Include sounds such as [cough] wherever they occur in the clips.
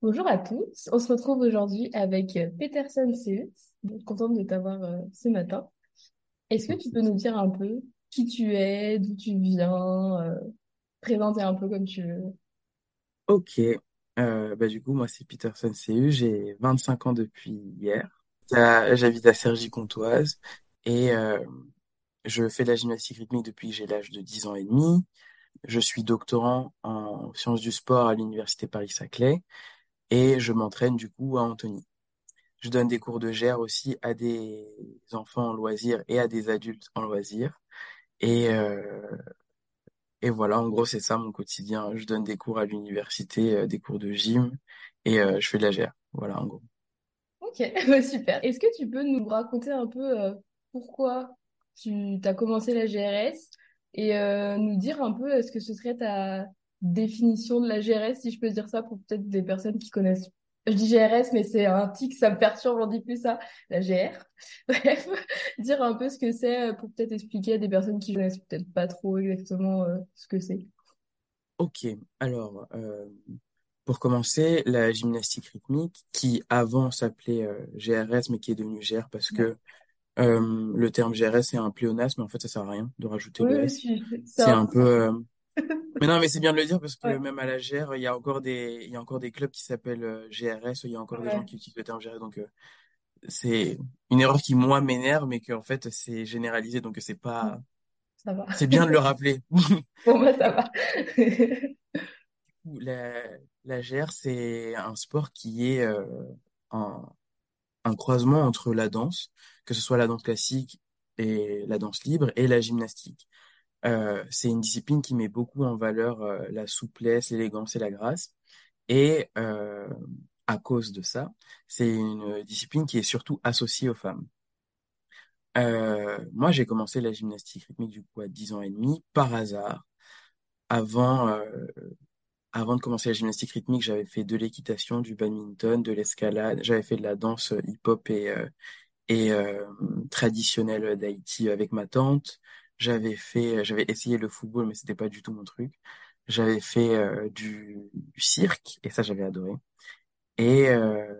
Bonjour à tous, on se retrouve aujourd'hui avec euh, Peterson. Donc, contente de t'avoir euh, ce matin. Est-ce que tu peux nous dire un peu qui tu es, d'où tu viens, euh, présenter un peu comme tu veux? Ok, bah du coup, moi c'est Peterson CU, j'ai 25 ans depuis hier. J'habite à Cergy-Pontoise et je fais de la gymnastique rythmique depuis que j'ai l'âge de 10 ans et demi. Je suis doctorant en sciences du sport à l'université Paris-Saclay et je m'entraîne du coup à Antony. Je donne des cours de GR aussi à des enfants en loisirs et à des adultes en loisirs. Et, euh, et voilà, en gros, c'est ça mon quotidien. Je donne des cours à l'université, euh, des cours de gym et euh, je fais de la GR. Voilà, en gros. Ok, [laughs] bah, super. Est-ce que tu peux nous raconter un peu pourquoi tu as commencé la GRS et nous dire un peu est-ce que ce serait ta définition de la GRS, si je peux dire ça, pour peut-être des personnes qui connaissent. Je dis GRS, mais c'est un tic, ça me perturbe, on dit plus ça, la GR. [laughs] Bref, dire un peu ce que c'est euh, pour peut-être expliquer à des personnes qui connaissent peut-être pas trop exactement euh, ce que c'est. Ok, alors, euh, pour commencer, la gymnastique rythmique, qui avant s'appelait euh, GRS, mais qui est devenue GR parce que le terme GRS est un pléonasme, mais en fait, ça sert à rien de rajouter Oui, le S. c'est un peu... euh, Mais non, mais c'est bien de le dire parce que Ouais, même à la GR, il y a encore des, il y a encore des clubs qui s'appellent euh, GRS, il y a encore des gens qui utilisent le terme GRS, donc euh, c'est une erreur qui, moi, m'énerve, mais qu'en fait, c'est généralisé, donc c'est pas... ça va. C'est bien de le rappeler. [laughs] Bon, bah, ça va. [laughs] La, la GR, c'est un sport qui est euh, un, un croisement entre la danse, que ce soit la danse classique et la danse libre, et la gymnastique. Euh, c'est une discipline qui met beaucoup en valeur euh, la souplesse, l'élégance et la grâce. Et euh, à cause de ça, c'est une discipline qui est surtout associée aux femmes. Moi, j'ai commencé la gymnastique rythmique du coup à 10 ans et demi par hasard. Avant, Avant de commencer la gymnastique rythmique, j'avais fait de l'équitation, du badminton, de l'escalade. J'avais fait de la danse hip-hop et, traditionnelle d'Haïti avec ma tante. J'avais fait, j'avais essayé le football, mais c'était pas du tout mon truc. J'avais fait euh, du, du cirque et ça, j'avais adoré. Et euh,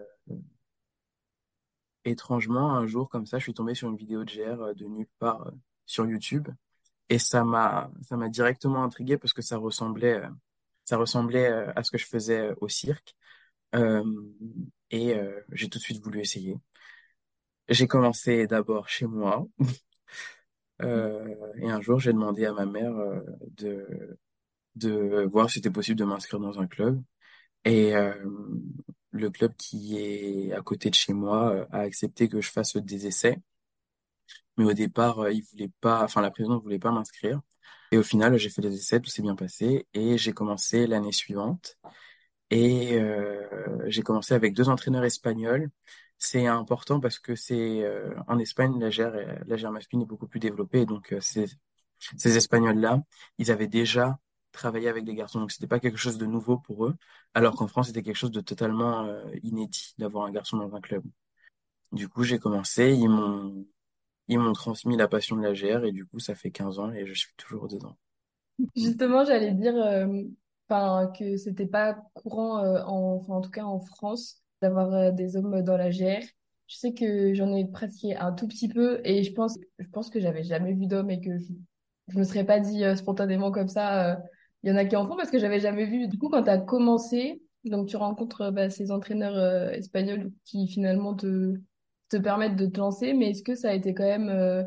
étrangement, un jour comme ça, je suis tombé sur une vidéo de GR euh, de nulle part euh, sur YouTube et ça m'a, ça m'a directement intrigué parce que ça ressemblait, euh, ça ressemblait euh, à ce que je faisais euh, au cirque. Euh, et euh, j'ai tout de suite voulu essayer. J'ai commencé d'abord chez moi. [laughs] Euh, et un jour, j'ai demandé à ma mère euh, de, de voir si c'était possible de m'inscrire dans un club. Et euh, le club qui est à côté de chez moi a accepté que je fasse des essais. Mais au départ, il voulait pas, enfin la présidente voulait pas m'inscrire. Et au final, j'ai fait les essais, tout s'est bien passé. Et j'ai commencé l'année suivante. Et j'ai commencé avec deux entraîneurs espagnols. C'est important parce que c'est euh, en Espagne la gère la masculine est beaucoup plus développée. Donc euh, ces ces Espagnols-là, ils avaient déjà travaillé avec des garçons. Donc c'était pas quelque chose de nouveau pour eux. Alors qu'en France, c'était quelque chose de totalement euh, inédit d'avoir un garçon dans un club. Du coup, j'ai commencé. Ils m'ont ils m'ont transmis la passion de la GR et du coup, ça fait 15 ans et je suis toujours dedans. Justement, j'allais dire enfin, que c'était pas courant, en, en tout cas en France, d'avoir euh, des hommes dans la GR. Je sais que j'en ai pratiqué un tout petit peu et je pense, je pense que j'avais jamais vu d'hommes et que je, je me serais pas dit euh, spontanément comme ça, euh, il y en a qui en font parce que j'avais jamais vu. Du coup, quand tu as commencé, donc tu rencontres bah, ces entraîneurs espagnols qui finalement te, te permettent de te lancer, mais est-ce que ça a été quand même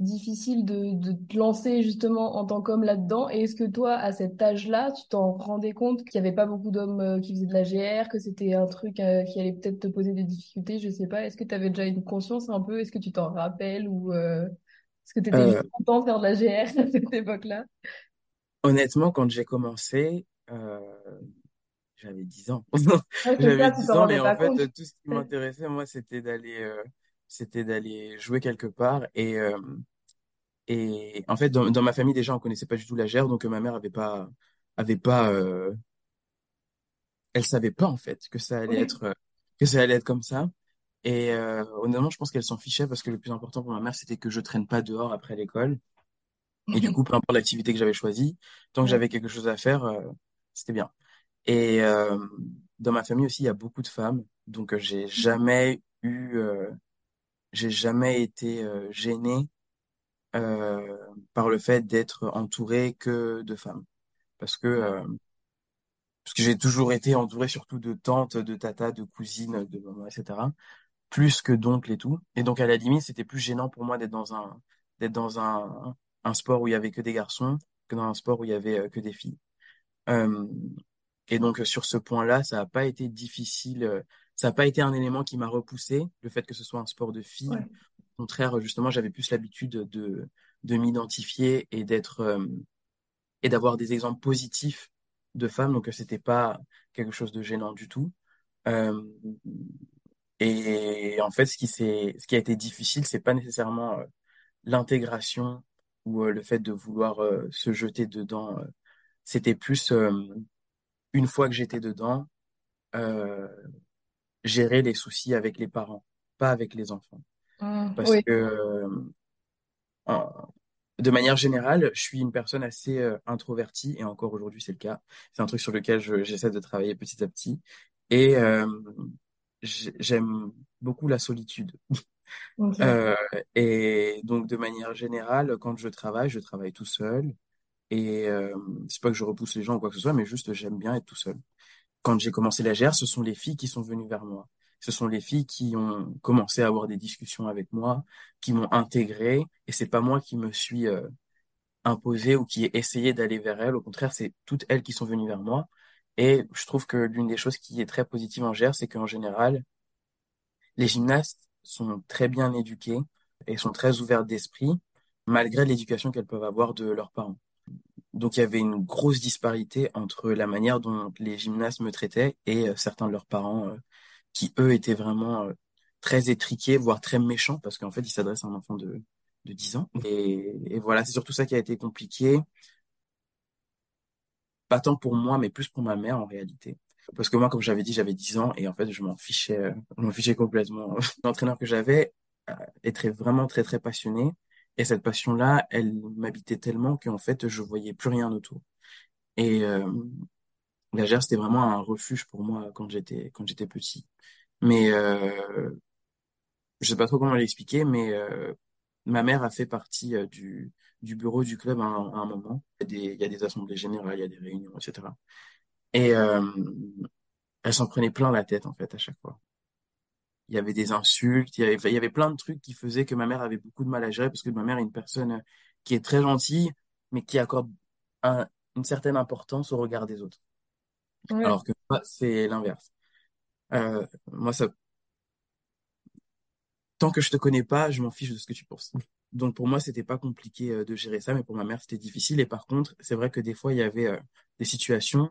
difficile de, de te lancer justement en tant qu'homme là-dedans. Et est-ce que toi, à cet âge-là, tu t'en rendais compte qu'il n'y avait pas beaucoup d'hommes euh, qui faisaient de la GR, que c'était un truc euh, qui allait peut-être te poser des difficultés, je sais pas. Est-ce que tu avais déjà une conscience un peu? Est-ce que tu t'en rappelles ou euh, est-ce que tu étais juste content de faire de la GR à cette époque-là? honnêtement, quand j'ai commencé, J'avais 10 ans. [laughs] J'avais ça, tu 10 t'en ans, mais en compte. fait, tout ce qui m'intéressait, moi, c'était d'aller euh, c'était d'aller jouer quelque part. Et, euh, et en fait, dans, dans ma famille, déjà, on connaissait pas du tout la gère, donc euh, ma mère avait pas, avait pas, euh, elle savait pas, en fait, que ça allait être, euh, que ça allait être comme ça. Et euh, honnêtement, je pense qu'elle s'en fichait parce que le plus important pour ma mère, c'était que je traîne pas dehors après l'école. Et du coup, peu importe l'activité que j'avais choisie, tant que j'avais quelque chose à faire, euh, c'était bien. Et euh, dans ma famille aussi, il y a beaucoup de femmes. Donc, j'ai jamais eu, j'ai jamais été gêné euh, par le fait d'être entouré que de femmes. Parce que, euh, parce que j'ai toujours été entouré surtout de tantes, de tatas, de cousines, de mamans, etc. Plus que d'oncles et tout. Et donc, à la limite, c'était plus gênant pour moi d'être dans un, d'être dans un, un sport où il y avait que des garçons que dans un sport où il y avait euh, que des filles. Euh, et donc, euh, sur ce point-là, ça n'a pas été difficile, euh, ça n'a pas été un élément qui m'a repoussé, le fait que ce soit un sport de filles. Ouais. Contraire, justement, j'avais plus l'habitude de, de m'identifier et d'être, euh, et d'avoir des exemples positifs de femmes, donc c'était pas quelque chose de gênant du tout. Euh, et en fait, ce qui ce qui a été difficile, c'est pas nécessairement euh, l'intégration ou le fait de vouloir se jeter dedans. C'était plus une fois que j'étais dedans, gérer les soucis avec les parents, pas avec les enfants. Mm. Parce Oui. que en- de manière générale, je suis une personne assez euh, introvertie et encore aujourd'hui c'est le cas. C'est un truc sur lequel je- j'essaie de travailler petit à petit et euh, j'ai- j'aime beaucoup la solitude. Ok. Euh, et donc de manière générale, quand je travaille, je travaille tout seul et c'est pas que je repousse les gens ou quoi que ce soit, mais juste j'aime bien être tout seul. Quand j'ai commencé la GR, ce sont les filles qui sont venues vers moi. Ce sont les filles qui ont commencé à avoir des discussions avec moi, qui m'ont intégré, et c'est pas moi qui me suis euh, imposé ou qui ai essayé d'aller vers elles. Au contraire, c'est toutes elles qui sont venues vers moi. Et je trouve que l'une des choses qui est très positive en GR, c'est qu'en général, les gymnastes sont très bien éduqués et sont très ouverts d'esprit, malgré l'éducation qu'elles peuvent avoir de leurs parents. Donc il y avait une grosse disparité entre la manière dont les gymnastes me traitaient et euh, certains de leurs parents euh, qui, eux, étaient vraiment euh, très étriqués, voire très méchants, parce qu'en fait, ils s'adressent à un enfant de, de 10 ans. Et, et voilà, c'est surtout ça qui a été compliqué, pas tant pour moi, mais plus pour ma mère en réalité. Parce que moi, comme j'avais dit, j'avais 10 ans et en fait, je m'en fichais, euh, je m'en fichais complètement. [laughs] L'entraîneur que j'avais euh, était vraiment très, très passionné. Et cette passion-là, elle m'habitait tellement qu'en fait, je voyais plus rien autour. Et euh, la GR, c'était vraiment un refuge pour moi quand j'étais quand j'étais petit. Mais euh, je sais pas trop comment l'expliquer, mais euh, ma mère a fait partie euh, du du bureau du club à un, moment. Il y a des il y a des assemblées générales, il y a des réunions, etc. Et euh, elle s'en prenait plein la tête en fait à chaque fois. Il y avait des insultes, il y avait plein de trucs qui faisaient que ma mère avait beaucoup de mal à gérer parce que ma mère est une personne qui est très gentille, mais qui accorde un- une certaine importance au regard des autres. Ouais. Alors que moi, c'est l'inverse. Euh, moi, ça, tant que je te connais pas, je m'en fiche de ce que tu penses. Donc pour moi, c'était pas compliqué euh, de gérer ça, mais pour ma mère, c'était difficile. Et par contre, c'est vrai que des fois, il y avait euh, des situations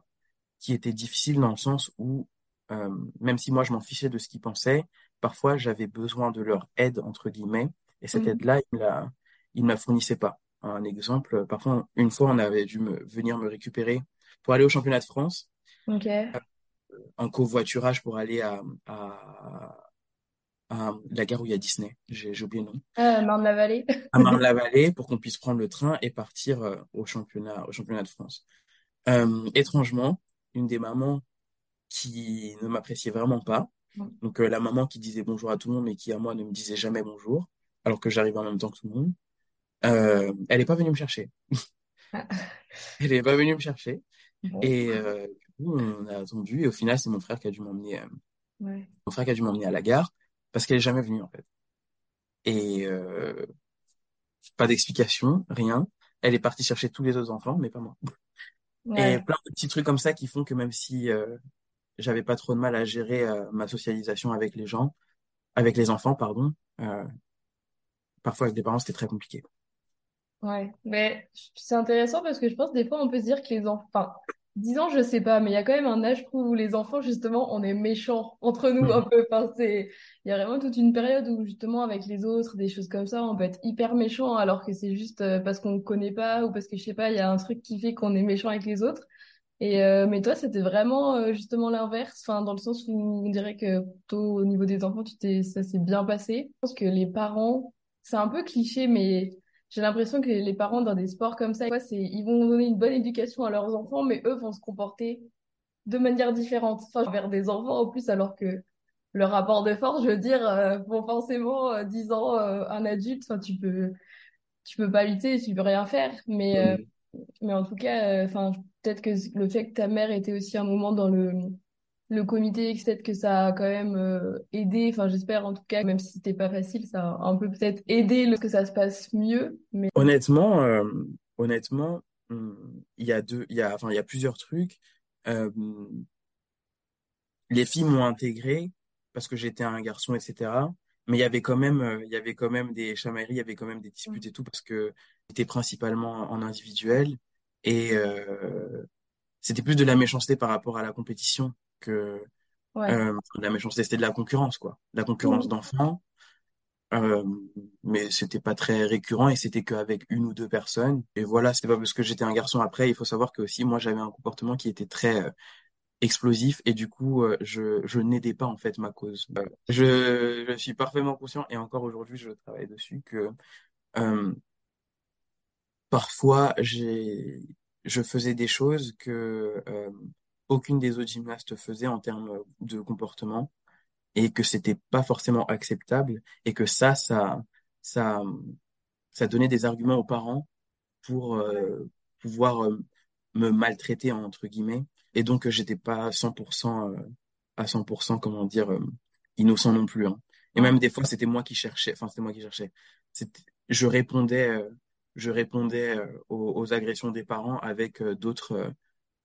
qui étaient difficiles dans le sens où, euh, même si moi, je m'en fichais de ce qu'ils pensaient, parfois, j'avais besoin de leur aide, entre guillemets, et cette Mhm. aide-là, ils la, ils me la fournissaient pas. Un exemple, parfois, une fois, on avait dû me, venir me récupérer pour aller au championnat de France, Ok. en covoiturage pour aller à, à à la gare où il y a Disney, j'ai oublié le nom, Ah, Marne-la-Vallée. à Marne-la-Vallée pour qu'on puisse prendre le train et partir euh, au championnat, au championnat de France. Euh, étrangement, une des mamans qui ne m'appréciait vraiment pas, donc euh, la maman qui disait bonjour à tout le monde mais qui à moi ne me disait jamais bonjour, alors que j'arrivais en même temps que tout le monde, euh, elle est pas venue me chercher. Ah, [laughs] Elle est pas venue me chercher bon. et euh, coup on a attendu et au final c'est mon frère qui a dû m'emmener, euh, Ouais. mon frère qui a dû m'emmener à la gare parce qu'elle est jamais venue en fait. Et euh, Pas d'explication, rien. Elle est partie chercher tous les autres enfants, mais pas moi. [laughs] Et plein de petits trucs comme ça qui font que même si euh, j'avais pas trop de mal à gérer euh, ma socialisation avec les gens, avec les enfants, pardon, euh, parfois avec des parents, c'était très compliqué. Ouais, mais c'est intéressant parce que je pense des fois on peut se dire que les enfants, enfin, 10 ans je sais pas, mais il y a quand même un âge je trouve, où les enfants justement on est méchants entre nous un Mhm. peu. Enfin, c'est, il y a vraiment toute une période où justement avec les autres, des choses comme ça, on peut être hyper méchant alors que c'est juste euh, parce qu'on ne connaît pas ou parce que je sais pas, il y a un truc qui fait qu'on est méchant avec les autres. Et euh, mais toi c'était vraiment euh, justement l'inverse, enfin dans le sens où on dirait que plutôt au niveau des enfants tu t'es, ça s'est bien passé. Je pense que les parents, c'est un peu cliché mais j'ai l'impression que les parents dans des sports comme ça, ils vont donner une bonne éducation à leurs enfants, mais eux vont se comporter de manière différente. Enfin, vers des enfants en plus, alors que le rapport de force, je veux dire, euh, bon, forcément, euh, 10 ans, euh, un adulte, enfin, tu peux, tu peux pas lutter, tu peux rien faire. Mais, euh, mais en tout cas, euh, enfin, peut-être que le fait que ta mère était aussi un moment dans le, le comité, peut-être que ça a quand même euh, aidé. Enfin, j'espère en tout cas, même si c'était pas facile, ça a un peu peut-être aidé le, que ça se passe mieux. Mais Honnêtement, euh, honnêtement, hum, il y a deux, il y a, enfin, il y a plusieurs trucs. Euh, les filles m'ont intégré parce que j'étais un garçon, etc. Mais il y avait quand même, il y avait quand même des chamailleries, il y avait quand même des disputes et tout parce que j'étais principalement en individuel et c'était plus de la méchanceté par rapport à la compétition que ouais. euh, la méchanceté, c'était de la concurrence, quoi. La concurrence d'enfants. Euh, mais c'était pas très récurrent et c'était qu'avec une ou deux personnes. Et voilà, c'était pas parce que j'étais un garçon après. Il faut savoir que aussi, moi, j'avais un comportement qui était très euh, explosif et du coup, euh, je, je n'aidais pas en fait ma cause. Je, je suis parfaitement conscient et encore aujourd'hui, je travaille dessus que parfois, j'ai, je faisais des choses que aucune des autres gymnastes faisait en termes de comportement et que c'était pas forcément acceptable et que ça, ça, ça, donnait des arguments aux parents pour euh, pouvoir euh, me maltraiter entre guillemets et donc euh, j'étais pas à 100% euh, à 100% comment dire innocent non plus hein. Et même des fois c'était moi qui cherchais enfin c'était moi qui cherchais je répondais je répondais aux, agressions des parents avec d'autres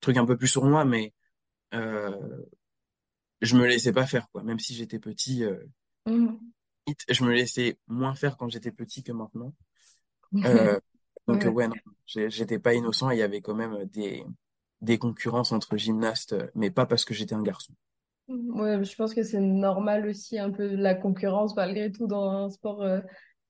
trucs un peu plus sur moi mais euh, je me laissais pas faire quoi même si j'étais petit euh, Mhm. je me laissais moins faire quand j'étais petit que maintenant [laughs] Euh, donc Ouais. ouais, non, j'ai- j'étais pas innocent il y avait quand même des, des concurrences entre gymnastes, mais pas parce que j'étais un garçon. Ouais, je pense que c'est normal aussi un peu la concurrence malgré tout dans un sport euh,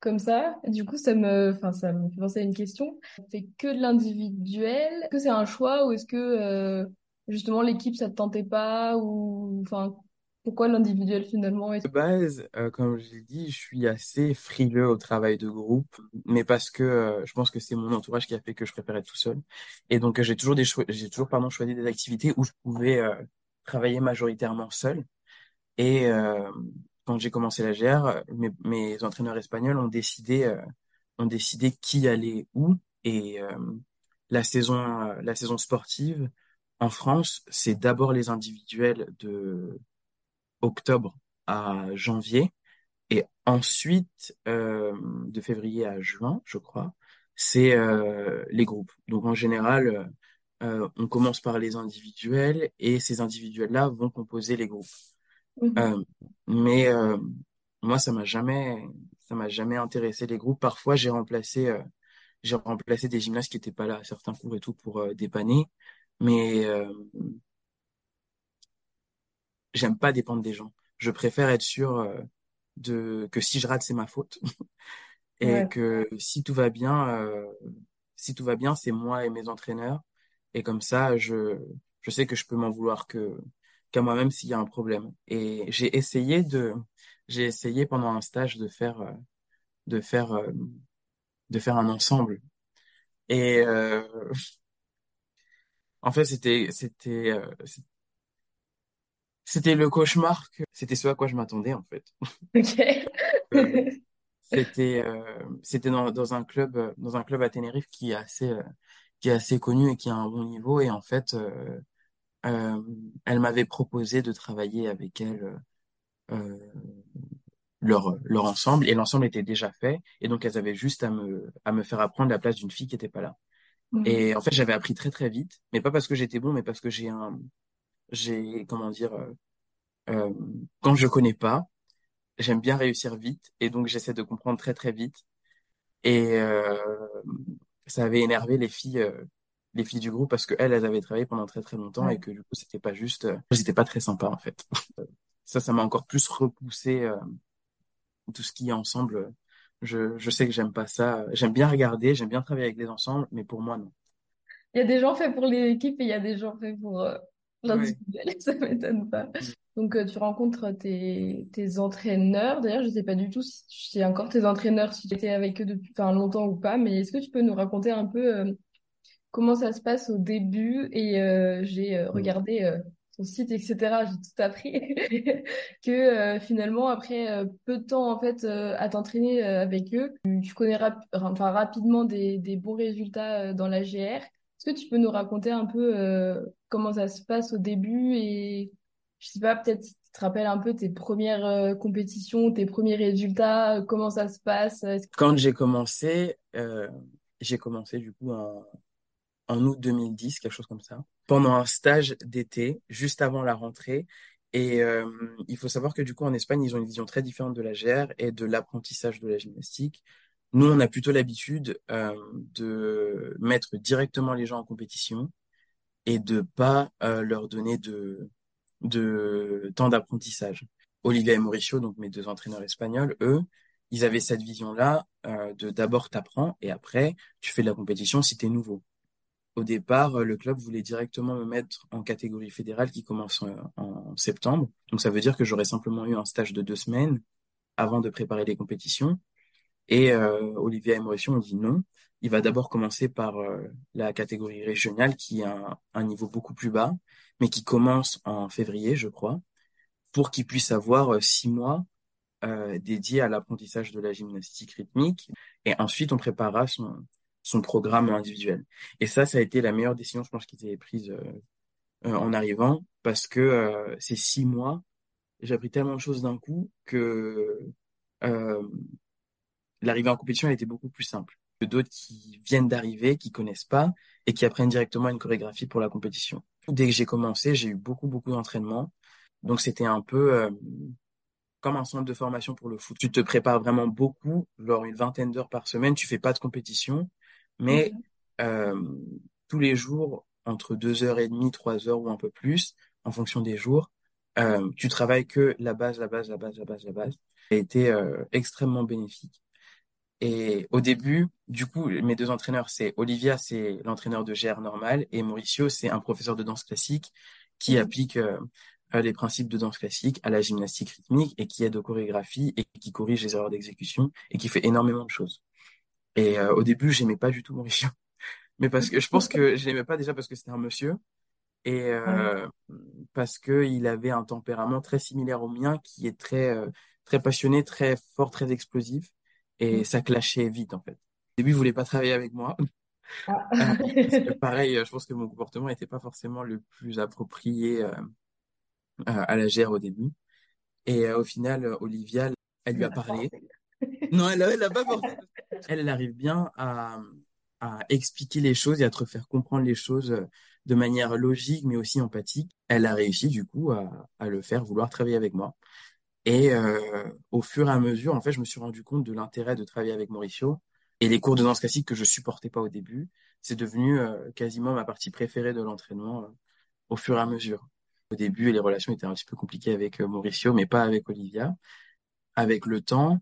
comme ça. Du coup, ça me, enfin, ça me fait penser à une question. C'est que de l'individuel. Que c'est un choix ou est-ce que euh, justement l'équipe ça te tentait pas ou enfin pourquoi l'individuel finalement? Est-ce- De base, euh, comme je l'ai dit, je suis assez frileux au travail de groupe, mais parce que euh, je pense que c'est mon entourage qui a fait que je préférais tout seul. Et donc j'ai toujours des cho- j'ai toujours pardon choisi des activités où je pouvais travailler majoritairement seul. Et quand j'ai commencé la GR, euh, mes, entraîneurs espagnols ont décidé, euh, ont décidé qui allait où. Et euh, la saison, la saison sportive en France, c'est d'abord les individuels de octobre à janvier. Et ensuite, de février à juin, je crois, c'est les groupes. Donc en général, on commence par les individuels et ces individuels-là vont composer les groupes. Mhm. Euh, mais euh, moi, ça m'a jamais, ça m'a jamais intéressé les groupes. Parfois, j'ai remplacé, euh, j'ai remplacé des gymnastes qui étaient pas là certains cours et tout pour euh, dépanner. Mais euh, j'aime pas dépendre des gens. Je préfère être sûr de que si je rate, c'est ma faute [laughs] et Ouais. que si tout va bien, euh, si tout va bien, c'est moi et mes entraîneurs. Et comme ça, je, je sais que je peux m'en vouloir que qu'à moi-même s'il y a un problème. Et j'ai essayé de, j'ai essayé pendant un stage de faire, euh, de faire, euh, de faire un ensemble. Et euh, en fait, c'était, c'était, c'était le cauchemar que, c'était ce à quoi je m'attendais en fait. [laughs] Euh, C'était euh, c'était dans, dans un club dans un club à Tenerife qui est assez qui est assez connu et qui a un bon niveau et en fait euh, euh, elle m'avait proposé de travailler avec elle euh, leur leur ensemble et l'ensemble était déjà fait et donc elles avaient juste à me à me faire apprendre la place d'une fille qui était pas là Mhm. et en fait j'avais appris très très vite mais pas parce que j'étais bon mais parce que j'ai un j'ai comment dire euh, euh, quand je connais pas j'aime bien réussir vite et donc j'essaie de comprendre très très vite Et euh, ça avait énervé les filles, euh, les filles du groupe parce que elles, elles avaient travaillé pendant très très longtemps et Ouais. que du coup c'était pas juste, euh, c'était pas très sympa en fait. [laughs] Ça, ça m'a encore plus repoussé euh, tout ce qui est ensemble. Je, je sais que j'aime pas ça. J'aime bien regarder, j'aime bien travailler avec les ensembles, mais pour moi non. Il y a des gens faits pour l'équipe et il y a des gens faits pour euh, Ouais. l'individuel. [laughs] Ça m'étonne pas. Mm. Donc, euh, tu rencontres tes, tes entraîneurs. D'ailleurs, je sais pas du tout si tu sais encore tes entraîneurs, si tu étais avec eux depuis enfin, longtemps ou pas, mais est-ce que tu peux nous raconter un peu comment ça se passe au début? Et euh, j'ai euh, Mm. regardé euh, ton site, etc. J'ai tout appris. [laughs] que euh, finalement, après peu de temps en fait à t'entraîner avec eux, tu, connais enfin, rapidement des, des bons résultats dans la GR. Est-ce que tu peux nous raconter un peu comment ça se passe au début et je sais pas, peut-être tu te rappelles un peu tes premières compétitions, tes premiers résultats, comment ça se passe? Quand j'ai commencé, j'ai commencé du coup en, en août 2010, quelque chose comme ça, pendant un stage d'été, juste avant la rentrée. Et euh, il faut savoir que du coup, en Espagne, ils ont une vision très différente de la GR et de l'apprentissage de la gymnastique. Nous, on a plutôt l'habitude euh, de mettre directement les gens en compétition et de pas euh, leur donner de, de temps d'apprentissage. Olivia et Mauricio, donc mes deux entraîneurs espagnols, eux, ils avaient cette vision-là de d'abord t'apprends et après tu fais de la compétition si tu es nouveau. Au départ, le club voulait directement me mettre en catégorie fédérale qui commence en, septembre. Donc ça veut dire que j'aurais simplement eu un stage de deux semaines avant de préparer les compétitions. Et euh, Olivier ont dit non. Il va d'abord commencer par euh, la catégorie régionale qui a un, niveau beaucoup plus bas, mais qui commence en février, je crois, pour qu'il puisse avoir euh, six mois euh, dédiés à l'apprentissage de la gymnastique rythmique. Et ensuite, on préparera son, son programme individuel. Et ça, ça a été la meilleure décision, je pense, qu'ils avaient prise euh, euh, en arrivant, parce que euh, ces six mois, j'ai appris tellement de choses d'un coup que l'arrivée en compétition a été beaucoup plus simple que d'autres qui viennent d'arriver, qui connaissent pas et qui apprennent directement une chorégraphie pour la compétition. Dès que j'ai commencé, j'ai eu beaucoup, beaucoup d'entraînement. Donc, c'était un peu comme un centre de formation pour le foot. Tu te prépares vraiment beaucoup, genre une vingtaine d'heures par semaine. Tu fais pas de compétition, mais euh, tous les jours, entre deux heures et demie, trois heures ou un peu plus, en fonction des jours, euh, tu travailles que la base, la base, la base, la base, la base. Ça a été euh, extrêmement bénéfique. Et au début, du coup, mes deux entraîneurs, c'est Olivia, c'est l'entraîneur de GR normal, et Mauricio, c'est un professeur de danse classique qui applique les principes de danse classique à la gymnastique rythmique et qui aide aux chorégraphies et qui corrige les erreurs d'exécution et qui fait énormément de choses. Et euh, au début, j'aimais pas du tout Mauricio. [laughs] Mais parce que je pense que [laughs] je l'aimais pas déjà parce que c'était un monsieur et euh, parce que il avait un tempérament très similaire au mien qui est très euh, très passionné, très fort, très explosif et mm. ça clashait vite en fait. Au début, il voulait pas travailler avec moi. [laughs] Ah. pareil, je pense que mon comportement n'était pas forcément le plus approprié à la gère au début. Et au final, Olivia, elle lui a parlé. Non, elle, elle a pas forcé elle, elle arrive bien à, expliquer les choses et à te faire comprendre les choses euh, de manière logique, mais aussi empathique. Elle a réussi, du coup, à, le faire vouloir travailler avec moi. Et euh, au fur et à mesure, en fait, je me suis rendu compte de l'intérêt de travailler avec Mauricio. Et les cours de danse classique que je supportais pas au début, c'est devenu euh, quasiment ma partie préférée de l'entraînement au fur et à mesure. Au début, les relations étaient un petit peu compliquées avec Mauricio, mais pas avec Olivia. Avec le temps,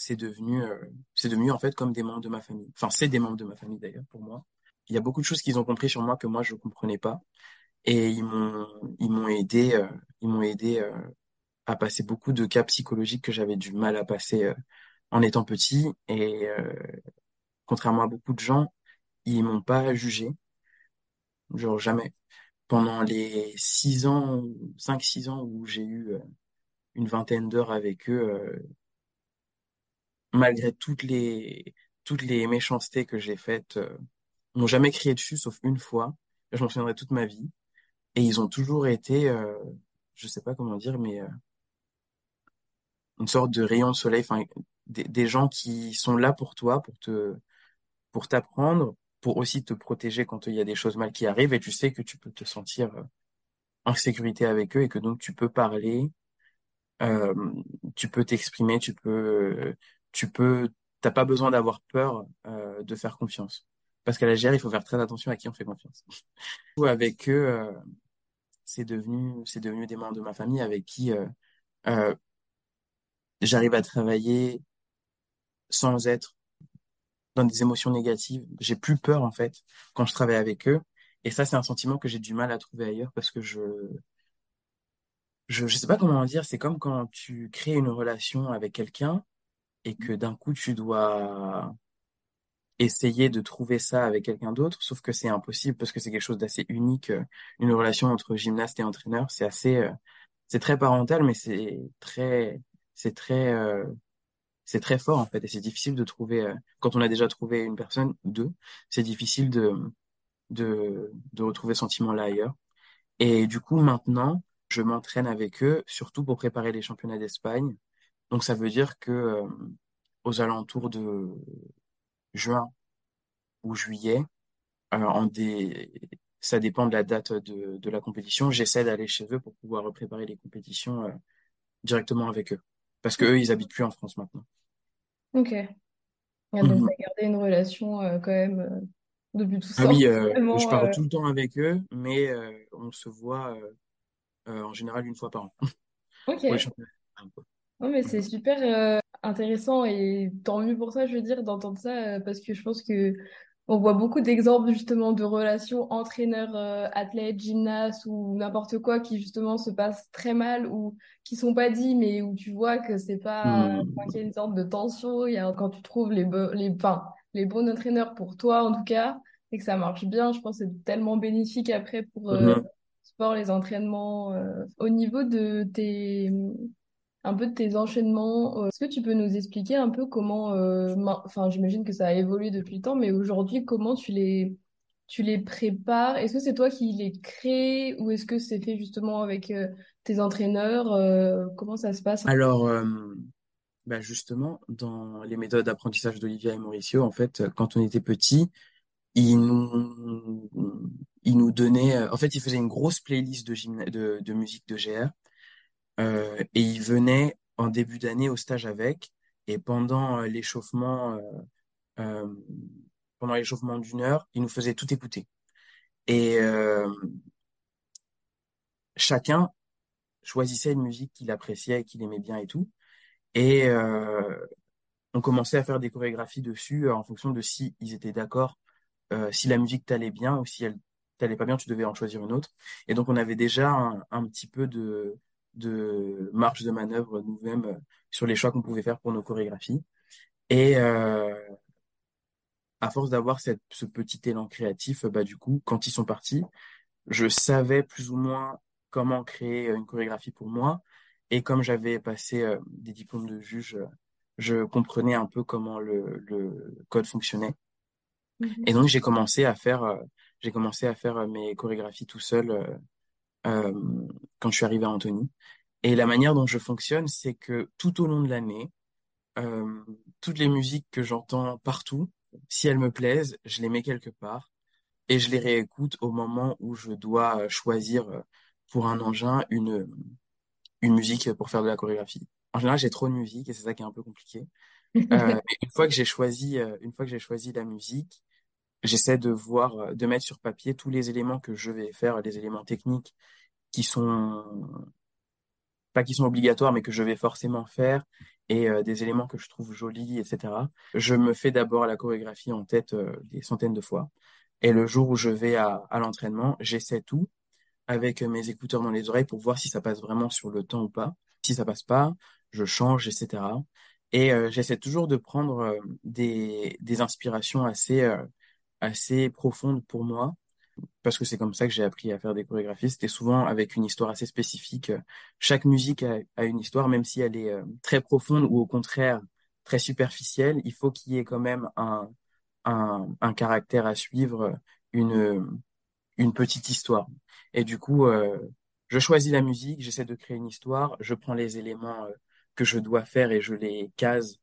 c'est devenu, euh, devenu en fait comme des membres de ma famille. Enfin, c'est des membres de ma famille d'ailleurs pour moi. Il y a beaucoup de choses qu'ils ont compris sur moi que moi je comprenais pas, et ils m'ont, aidé, euh, ils aidé euh, à passer beaucoup de cas psychologiques que j'avais du mal à passer en étant petit. Et contrairement à beaucoup de gens, ils m'ont pas jugé, genre jamais. Pendant les six ans, cinq, six ans où j'ai eu une vingtaine d'heures avec eux, malgré toutes les toutes les méchancetés que j'ai faites, euh, m'ont jamais crié dessus sauf une fois. Je m'en souviendrai toute ma vie. Et ils ont toujours été, euh, je sais pas comment dire, mais euh, une sorte de rayon de soleil, enfin des, des, gens qui sont là pour toi, pour te pour t'apprendre, pour aussi te protéger quand il y a des choses mal qui arrivent et tu sais que tu peux te sentir euh, en sécurité avec eux et que donc tu peux parler, euh, tu peux t'exprimer, tu peux tu peux, t'as pas besoin d'avoir peur euh, de faire confiance. Parce qu'à la GR, il faut faire très attention à qui on fait confiance. [laughs] avec eux, euh, c'est devenu, c'est devenu des membres de ma famille avec qui euh, euh, j'arrive à travailler sans être dans des émotions négatives. J'ai plus peur en fait quand je travaille avec eux. Et ça, c'est un sentiment que j'ai du mal à trouver ailleurs parce que je, je, je sais pas comment dire. C'est comme quand tu crées une relation avec quelqu'un et que d'un coup tu dois essayer de trouver ça avec quelqu'un d'autre, sauf que c'est impossible parce que c'est quelque chose d'assez unique, euh, une relation entre gymnaste et entraîneur. C'est assez, euh, c'est très parental, mais c'est très, c'est très, euh, c'est très fort en fait, et c'est difficile de trouver. quand on a déjà trouvé une personne ou deux, c'est difficile de, de, de retrouver ce sentiment-là ailleurs. Et du coup, maintenant, je m'entraîne avec eux, surtout pour préparer les championnats d'Espagne. Donc, ça veut dire que euh, aux alentours de juin ou juillet, euh, en des... ça dépend de la date de, de la compétition, j'essaie d'aller chez eux pour pouvoir préparer les compétitions euh, directement avec eux. Parce que eux, ils habitent plus en France maintenant. Ok. Ouais, donc, Mhm. tu gardé une relation euh, quand même depuis tout Ah ça. oui, euh, je parle tout le temps avec eux, mais on se voit en général une fois par an ok. [laughs] Non, mais c'est super euh, intéressant et tant mieux pour ça, je veux dire, d'entendre ça, euh, parce que je pense que on voit beaucoup d'exemples justement de relations entraîneurs, euh, athlètes, gymnastes ou n'importe quoi qui justement se passent très mal ou qui sont pas dits, mais où tu vois que c'est pas, enfin, qu'il y a une sorte de tension. Il y a, quand tu trouves les, les, enfin, les bons entraîneurs pour toi en tout cas et que ça marche bien, je pense que c'est tellement bénéfique après pour euh, Mhm. sport, les entraînements. euh. Au niveau de tes un peu de tes enchaînements. Euh, Est-ce que tu peux nous expliquer un peu comment, euh, enfin, j'imagine que ça a évolué depuis le temps, mais aujourd'hui, comment tu les, tu les prépares? Est-ce que c'est toi qui les crées ou est-ce que c'est fait justement avec euh, tes entraîneurs? Comment ça se passe? Alors, bah justement, dans les méthodes d'apprentissage d'Olivia et Mauricio, en fait, quand on était petit, ils nous, ils nous donnaient, en fait, ils faisaient une grosse playlist de, musique de GR, et ils venaient en début d'année au stage avec, et pendant euh, l'échauffement, euh, euh, pendant l'échauffement d'une heure, ils nous faisaient tout écouter. Et euh, chacun choisissait une musique qu'il appréciait et qu'il aimait bien et tout. Et euh, on commençait à faire des chorégraphies dessus euh, en fonction de si ils étaient d'accord, euh, si la musique t'allait bien ou si elle t'allait pas bien, tu devais en choisir une autre. Et donc on avait déjà un petit peu de, de marge de manœuvre nous-mêmes euh, sur les choix qu'on pouvait faire pour nos chorégraphies. Et euh, à force d'avoir cette, ce petit élan créatif, euh, bah du coup, quand ils sont partis, je savais plus ou moins comment créer une chorégraphie pour moi. Et comme j'avais passé euh, des diplômes de juge, je comprenais un peu comment le, le code fonctionnait. Et Mhm. donc j'ai commencé à faire, euh, j'ai commencé à faire mes chorégraphies tout seul quand je suis arrivé à Antony. Et la manière dont je fonctionne, c'est que tout au long de l'année, euh, toutes les musiques que j'entends partout, si elles me plaisent, je les mets quelque part et je les réécoute au moment où je dois euh, choisir euh, pour un engin une, une musique pour faire de la chorégraphie. En général, j'ai trop de musique et c'est ça qui est un peu compliqué. [laughs] Euh, une fois que j'ai choisi, euh, une fois que j'ai choisi la musique, j'essaie de voir, euh, de mettre sur papier tous les éléments que je vais faire, les éléments techniques qui sont pas qui sont obligatoires, mais que je vais forcément faire, et euh, des éléments que je trouve jolis, etc. Je me fais d'abord la chorégraphie en tête euh, des centaines de fois. Et le jour où je vais à, à l'entraînement, j'essaie tout avec mes écouteurs dans les oreilles pour voir si ça passe vraiment sur le temps ou pas. Si ça passe pas, je change, etc. Et j'essaie toujours de prendre des, des inspirations assez, assez profondes pour moi parce que c'est comme ça que j'ai appris à faire des chorégraphies. C'était souvent avec une histoire assez spécifique. Chaque musique a, a une histoire, même si elle est euh, très profonde ou au contraire très superficielle. Il faut qu'il y ait quand même un, un, un caractère à suivre, une, une petite histoire. Et du coup, euh, je choisis la musique, j'essaie de créer une histoire, je prends les éléments euh, que je dois faire et je les case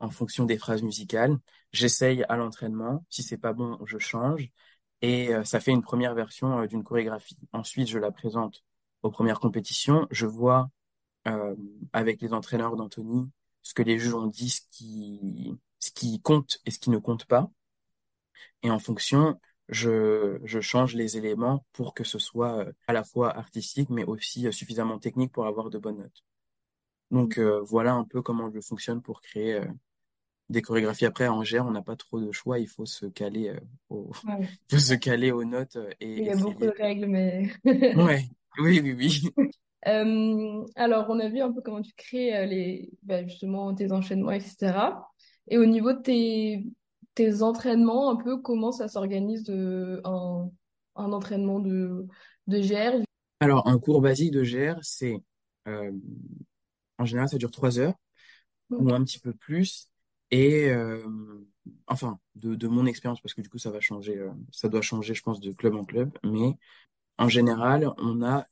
en fonction des phrases musicales. J'essaye à l'entraînement. Si c'est pas bon, je change. Et euh, ça fait une première version euh, d'une chorégraphie. Ensuite, je la présente aux premières compétitions. Je vois euh, avec les entraîneurs d'Anthony ce que les juges ont dit, ce qui, ce qui compte et ce qui ne compte pas. Et en fonction, je, je change les éléments pour que ce soit euh, à la fois artistique, mais aussi suffisamment technique pour avoir de bonnes notes. Donc voilà un peu comment je fonctionne pour créer des chorégraphies. Après, à Angers, on n'a pas trop de choix. Il faut se caler, euh, au... [laughs] Ouais. il faut se caler aux notes euh, Il et y a beaucoup de règles, mais... [laughs] Ouais, [laughs] oui, oui, oui. Euh, alors, on a vu un peu comment tu crées euh, les, bah, justement tes enchaînements, etc. Et au niveau de tes, tes entraînements, un peu comment ça s'organise un, un entraînement de, de GR. Alors, un cours basique de GR, c'est euh, en général, ça dure trois heures ou un petit peu plus. Et euh, enfin, de, de mon expérience, parce que du coup, ça va changer, euh, ça doit changer, je pense, de club en club. Mais en général, on a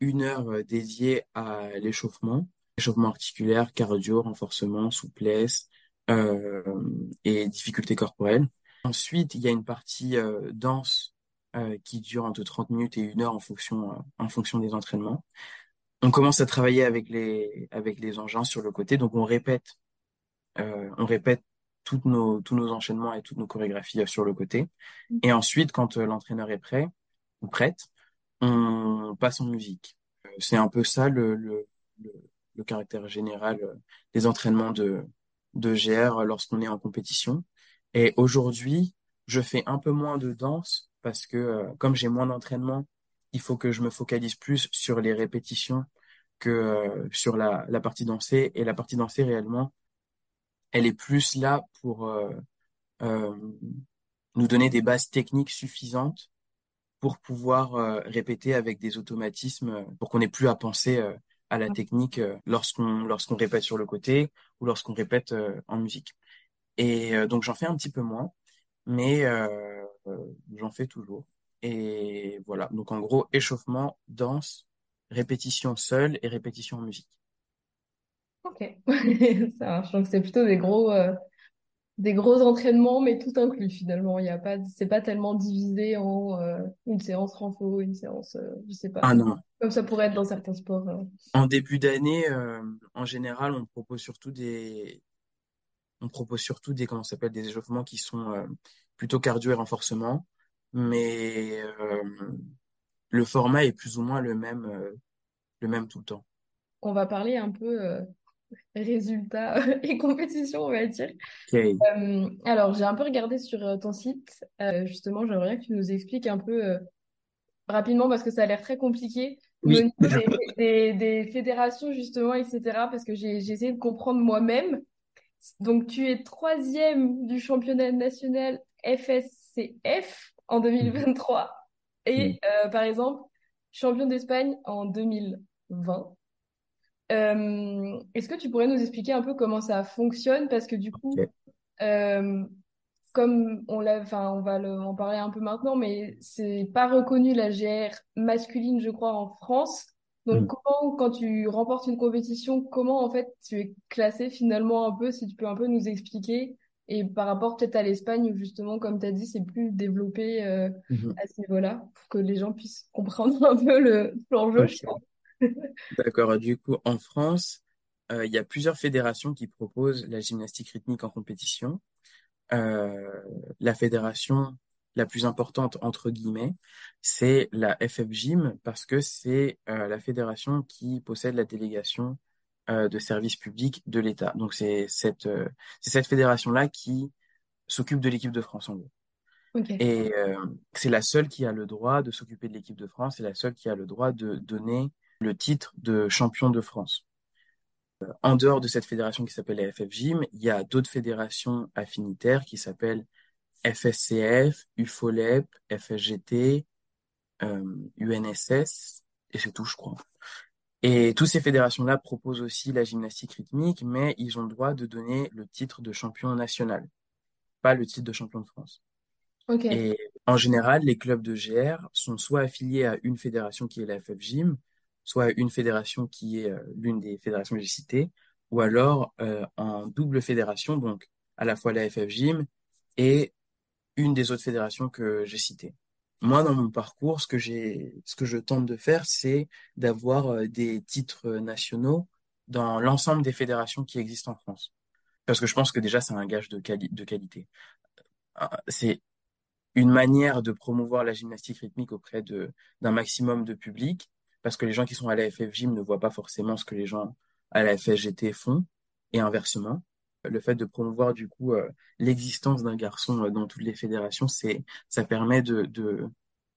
une heure euh, dédiée à l'échauffement, échauffement articulaire, cardio, renforcement, souplesse euh, et difficultés corporelles. Ensuite, il y a une partie euh, danse euh, qui dure entre 30 minutes et une heure en fonction, en fonction des entraînements. On commence à travailler avec les, avec les engins sur le côté, donc on répète, on répète toutes nos, tous nos enchaînements et toutes nos chorégraphies euh, sur le côté. Et ensuite, quand euh, l'entraîneur est prêt ou prête, on passe en musique. Euh, C'est un peu ça le, le, le, le caractère général euh, des entraînements de, de GR lorsqu'on est en compétition. Et aujourd'hui, je fais un peu moins de danse parce que euh, comme j'ai moins d'entraînement, il faut que je me focalise plus sur les répétitions que euh, sur la, la partie dansée. Et la partie dansée, réellement, elle est plus là pour euh, euh, nous donner des bases techniques suffisantes pour pouvoir euh, répéter avec des automatismes, pour qu'on n'ait plus à penser euh, à la technique euh, lorsqu'on lorsqu'on répète sur le côté ou lorsqu'on répète en musique. Et donc j'en fais un petit peu moins, mais j'en fais toujours. Et voilà, donc en gros, échauffement, danse, répétition seule et répétition en musique. Ok, [laughs] ça marche. Donc c'est plutôt des gros, euh, des gros entraînements, mais tout inclus finalement. Il y a pas, c'est pas tellement divisé en euh, une séance renfo, une séance, euh, je sais pas, Ah non, comme ça pourrait être dans certains sports. euh. en début d'année, en général, on propose surtout des, on propose surtout des, comment s'appelle, des échauffements qui sont plutôt cardio et renforcement, mais le format est plus ou moins le même, le même tout le temps. On va parler un peu résultats [laughs] et compétition, on va dire. Euh, alors, j'ai un peu regardé sur euh, ton site. Euh, justement, j'aimerais que tu nous expliques un peu euh, rapidement parce que ça a l'air très compliqué. Au niveau des, des, des fédérations, justement, etc., parce que j'ai essayé de comprendre moi-même. Donc, tu es troisième du championnat national FSCF en Mhm. 2023 Mhm. et, par exemple, champion d'Espagne en 2020. Euh, est-ce que tu pourrais nous expliquer un peu comment ça fonctionne? Parce que du coup, euh, comme on l'a, enfin, on va le- en parler un peu maintenant, mais c'est pas reconnu la GR masculine, je crois, en France. Donc, Mhm. comment, quand tu remportes une compétition, comment en fait tu es classé finalement un peu, si tu peux un peu nous expliquer, et par rapport peut-être à l'Espagne, où justement, comme tu as dit, c'est plus développé euh, Mhm. à ce niveau-là, pour que les gens puissent comprendre [laughs] un peu le l'enjeu. je Ok. D'accord. Du coup, en France, euh, il y a plusieurs fédérations qui proposent la gymnastique rythmique en compétition. Euh, la fédération la plus importante, entre guillemets, c'est la FF Gym parce que c'est euh, la fédération qui possède la délégation de services publics de l'État. Donc, c'est cette, c'est cette fédération-là qui s'occupe de l'équipe de France, en gros. Et c'est la seule qui a le droit de s'occuper de l'équipe de France, c'est la seule qui a le droit de donner le titre de champion de France. En dehors de cette fédération qui s'appelle la FF Gym, il y a d'autres fédérations affinitaires qui s'appellent FSCF, UFOLEP, FSGT, euh, UNSS, et c'est tout, je crois. Et toutes ces fédérations-là proposent aussi la gymnastique rythmique, mais ils ont le droit de donner le titre de champion national, pas le titre de champion de France. Et en général, les clubs de GR sont soit affiliés à une fédération qui est la FF Gym, soit une fédération qui est euh, l'une des fédérations que j'ai citées, ou alors euh, en double fédération, donc à la fois la FF Gym et une des autres fédérations que j'ai citées. Moi, dans mon parcours, ce que j'ai, ce que je tente de faire, c'est d'avoir euh, des titres nationaux dans l'ensemble des fédérations qui existent en France. Parce que je pense que déjà, c'est un gage de, de qualité. C'est une manière de promouvoir la gymnastique rythmique auprès d'un maximum de public, parce que les gens qui sont à la FF ne voient pas forcément ce que les gens à la FSGT font, et inversement. Le fait de promouvoir du coup euh, l'existence d'un garçon euh, dans toutes les fédérations, c'est ça permet de, de,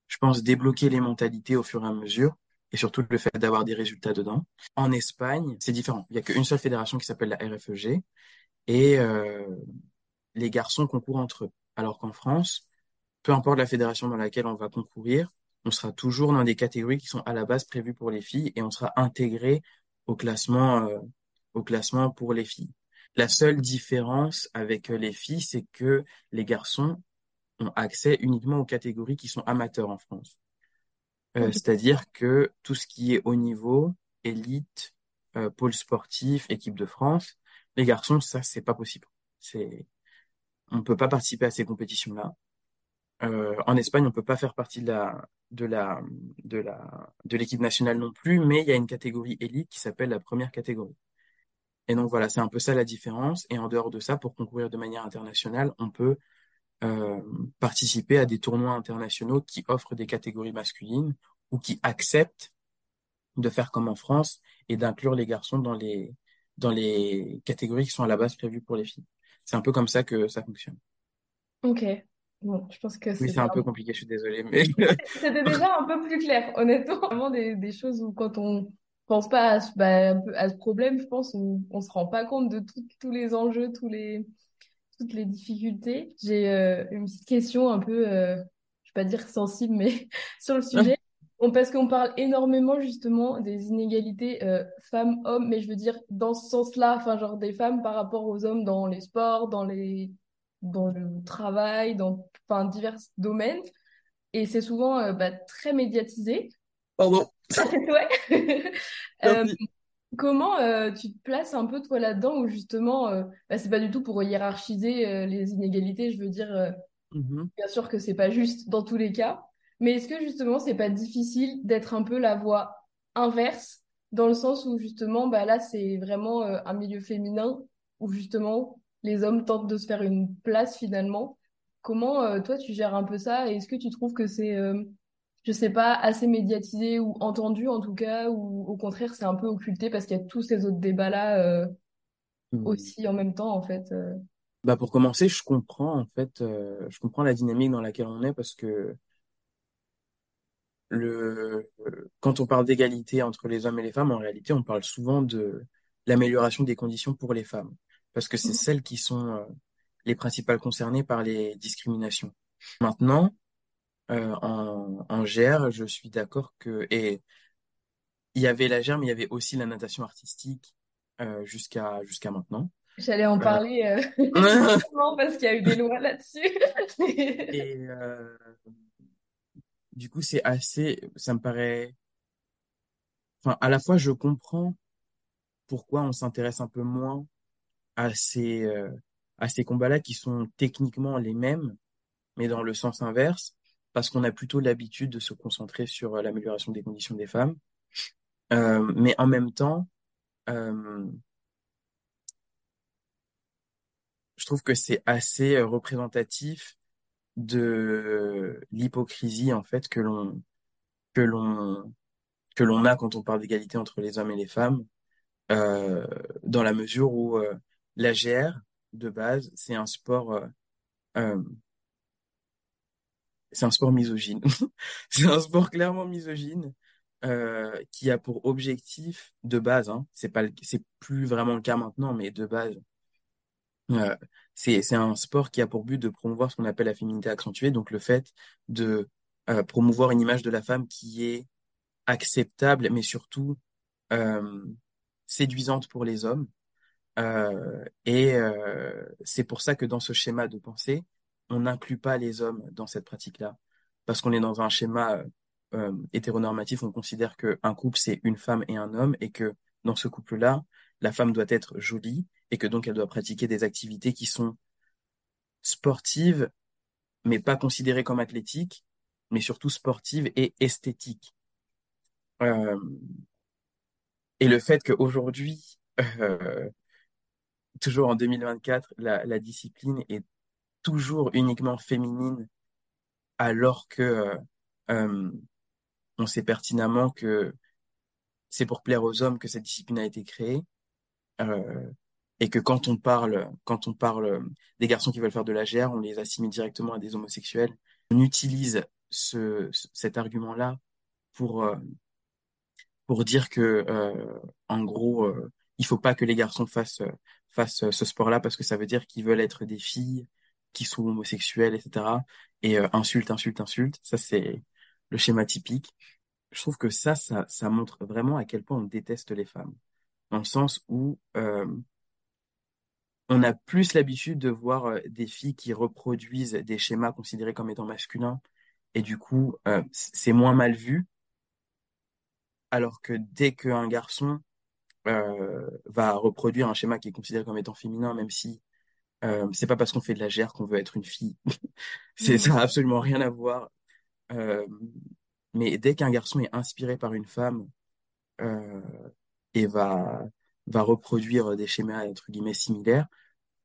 je pense, débloquer les mentalités au fur et à mesure, et surtout le fait d'avoir des résultats dedans. En Espagne, c'est différent. Il y a qu'une seule fédération qui s'appelle la RFEG, et euh, les garçons concourent entre eux. Alors qu'en France, peu importe la fédération dans laquelle on va concourir, on sera toujours dans des catégories qui sont à la base prévues pour les filles et on sera intégré au classement, euh, au classement pour les filles. La seule différence avec les filles, c'est que les garçons ont accès uniquement aux catégories qui sont amateurs en France. Euh, c'est-à-dire que tout ce qui est haut niveau, élite, euh, pôle sportif, équipe de France, les garçons, ça, c'est pas possible. C'est, on peut pas participer à ces compétitions-là. Euh, en Espagne, on peut pas faire partie de la, de la, de la, de l'équipe nationale non plus, mais il y a une catégorie élite qui s'appelle la première catégorie. Et donc voilà, c'est un peu ça la différence. Et en dehors de ça, pour concourir de manière internationale, on peut euh, participer à des tournois internationaux qui offrent des catégories masculines ou qui acceptent de faire comme en France et d'inclure les garçons dans les dans les catégories qui sont à la base prévues pour les filles. C'est un peu comme ça que ça fonctionne. Ok. Bon, je pense que Oui, c'est un peu compliqué, je suis désolée, [laughs] mais [laughs] C'était déjà un peu plus clair, honnêtement. [laughs] Vraiment des, des choses où quand on pense pas à, ce- bah, à ce problème, je pense, on, on se rend pas compte de tout- tous les enjeux, tous les, toutes les difficultés. J'ai euh, une petite question un peu, euh, je vais pas dire sensible, mais sur le sujet. On, parce qu'on parle énormément justement des inégalités euh, femmes-hommes, mais je veux dire dans ce sens-là, enfin genre des femmes par rapport aux hommes dans les sports, dans les, dans le travail, dans enfin, divers domaines. Et c'est souvent euh, bah, très médiatisé. pardon. [laughs] Ouais. [laughs] Euh, comment euh, tu te places un peu toi là-dedans où justement, bah, c'est pas du tout pour hiérarchiser les inégalités, je veux dire, Mhm. bien sûr que c'est pas juste dans tous les cas, mais est-ce que justement c'est pas difficile d'être un peu la voie inverse dans le sens où justement, bah là c'est vraiment un milieu féminin où justement les hommes tentent de se faire une place finalement. Comment euh, toi tu gères un peu ça? Et est-ce que tu trouves que c'est euh, je sais pas, assez médiatisé ou entendu en tout cas, ou au contraire c'est un peu occulté parce qu'il y a tous ces autres débats-là euh, Mhm. aussi en même temps en fait. euh? Bah pour commencer, je comprends en fait, je comprends la dynamique dans laquelle on est parce que le quand on parle d'égalité entre les hommes et les femmes, en réalité, on parle souvent de l'amélioration des conditions pour les femmes parce que c'est celles qui sont euh, les principales concernées par les discriminations. Maintenant, euh, en, en GR, je suis d'accord que et il y avait la GR, mais il y avait aussi la natation artistique euh, jusqu'à jusqu'à maintenant. J'allais en parler euh, [laughs] [laughs] parce qu'il y a eu des lois là-dessus. [laughs] et du coup, c'est assez, ça me paraît, enfin, à la fois, je comprends pourquoi on s'intéresse un peu moins à ces, euh, à ces combats-là qui sont techniquement les mêmes, mais dans le sens inverse, parce qu'on a plutôt l'habitude de se concentrer sur euh, l'amélioration des conditions des femmes. Euh, mais en même temps, euh, je trouve que c'est assez euh, représentatif de l'hypocrisie, en fait, que l'on, que l'on, que l'on a quand on parle d'égalité entre les hommes et les femmes euh, dans la mesure où euh, la GR, de base, c'est un sport, euh, euh, c'est un sport misogyne. [laughs] C'est un sport clairement misogyne euh, qui a pour objectif de base, hein, c'est plus vraiment le cas maintenant, mais de base, c'est c'est un sport qui a pour but de promouvoir ce qu'on appelle la féminité accentuée, donc le fait de promouvoir une image de la femme qui est acceptable, mais surtout séduisante pour les hommes Euh, et euh, c'est pour ça que dans ce schéma de pensée, on n'inclut pas les hommes dans cette pratique-là. Parce qu'on est dans un schéma euh, euh, hétéronormatif, on considère qu'un couple, c'est une femme et un homme, et que dans ce couple-là, la femme doit être jolie, et que donc elle doit pratiquer des activités qui sont sportives, mais pas considérées comme athlétiques, mais surtout sportives et esthétiques. Euh, et le fait qu'aujourd'hui, [laughs] euh, toujours en 2024, la, discipline est toujours uniquement féminine, alors que euh, euh, on sait pertinemment que c'est pour plaire aux hommes que cette discipline a été créée, euh, et que quand on parle, quand on parle des garçons qui veulent faire de la GR, on les assimile directement à des homosexuels. On utilise ce, ce- cet argument-là pour pour dire que, en gros, il faut pas que les garçons fassent fassent ce sport-là parce que ça veut dire qu'ils veulent être des filles qui sont homosexuelles, etc. Et euh, insulte, insulte, insulte. Ça, c'est le schéma typique. Je trouve que ça, ça, ça montre vraiment à quel point on déteste les femmes. Dans le sens où euh, on a plus l'habitude de voir euh, des filles qui reproduisent des schémas considérés comme étant masculins. Et du coup, euh, c'est moins mal vu. Alors que dès qu'un garçon euh, va reproduire un schéma qui est considéré comme étant féminin, même si euh, c'est pas parce qu'on fait de la gère qu'on veut être une fille. [laughs] c'est ça a absolument rien à voir. Euh, mais dès qu'un garçon est inspiré par une femme euh, et va va reproduire des schémas entre guillemets similaires,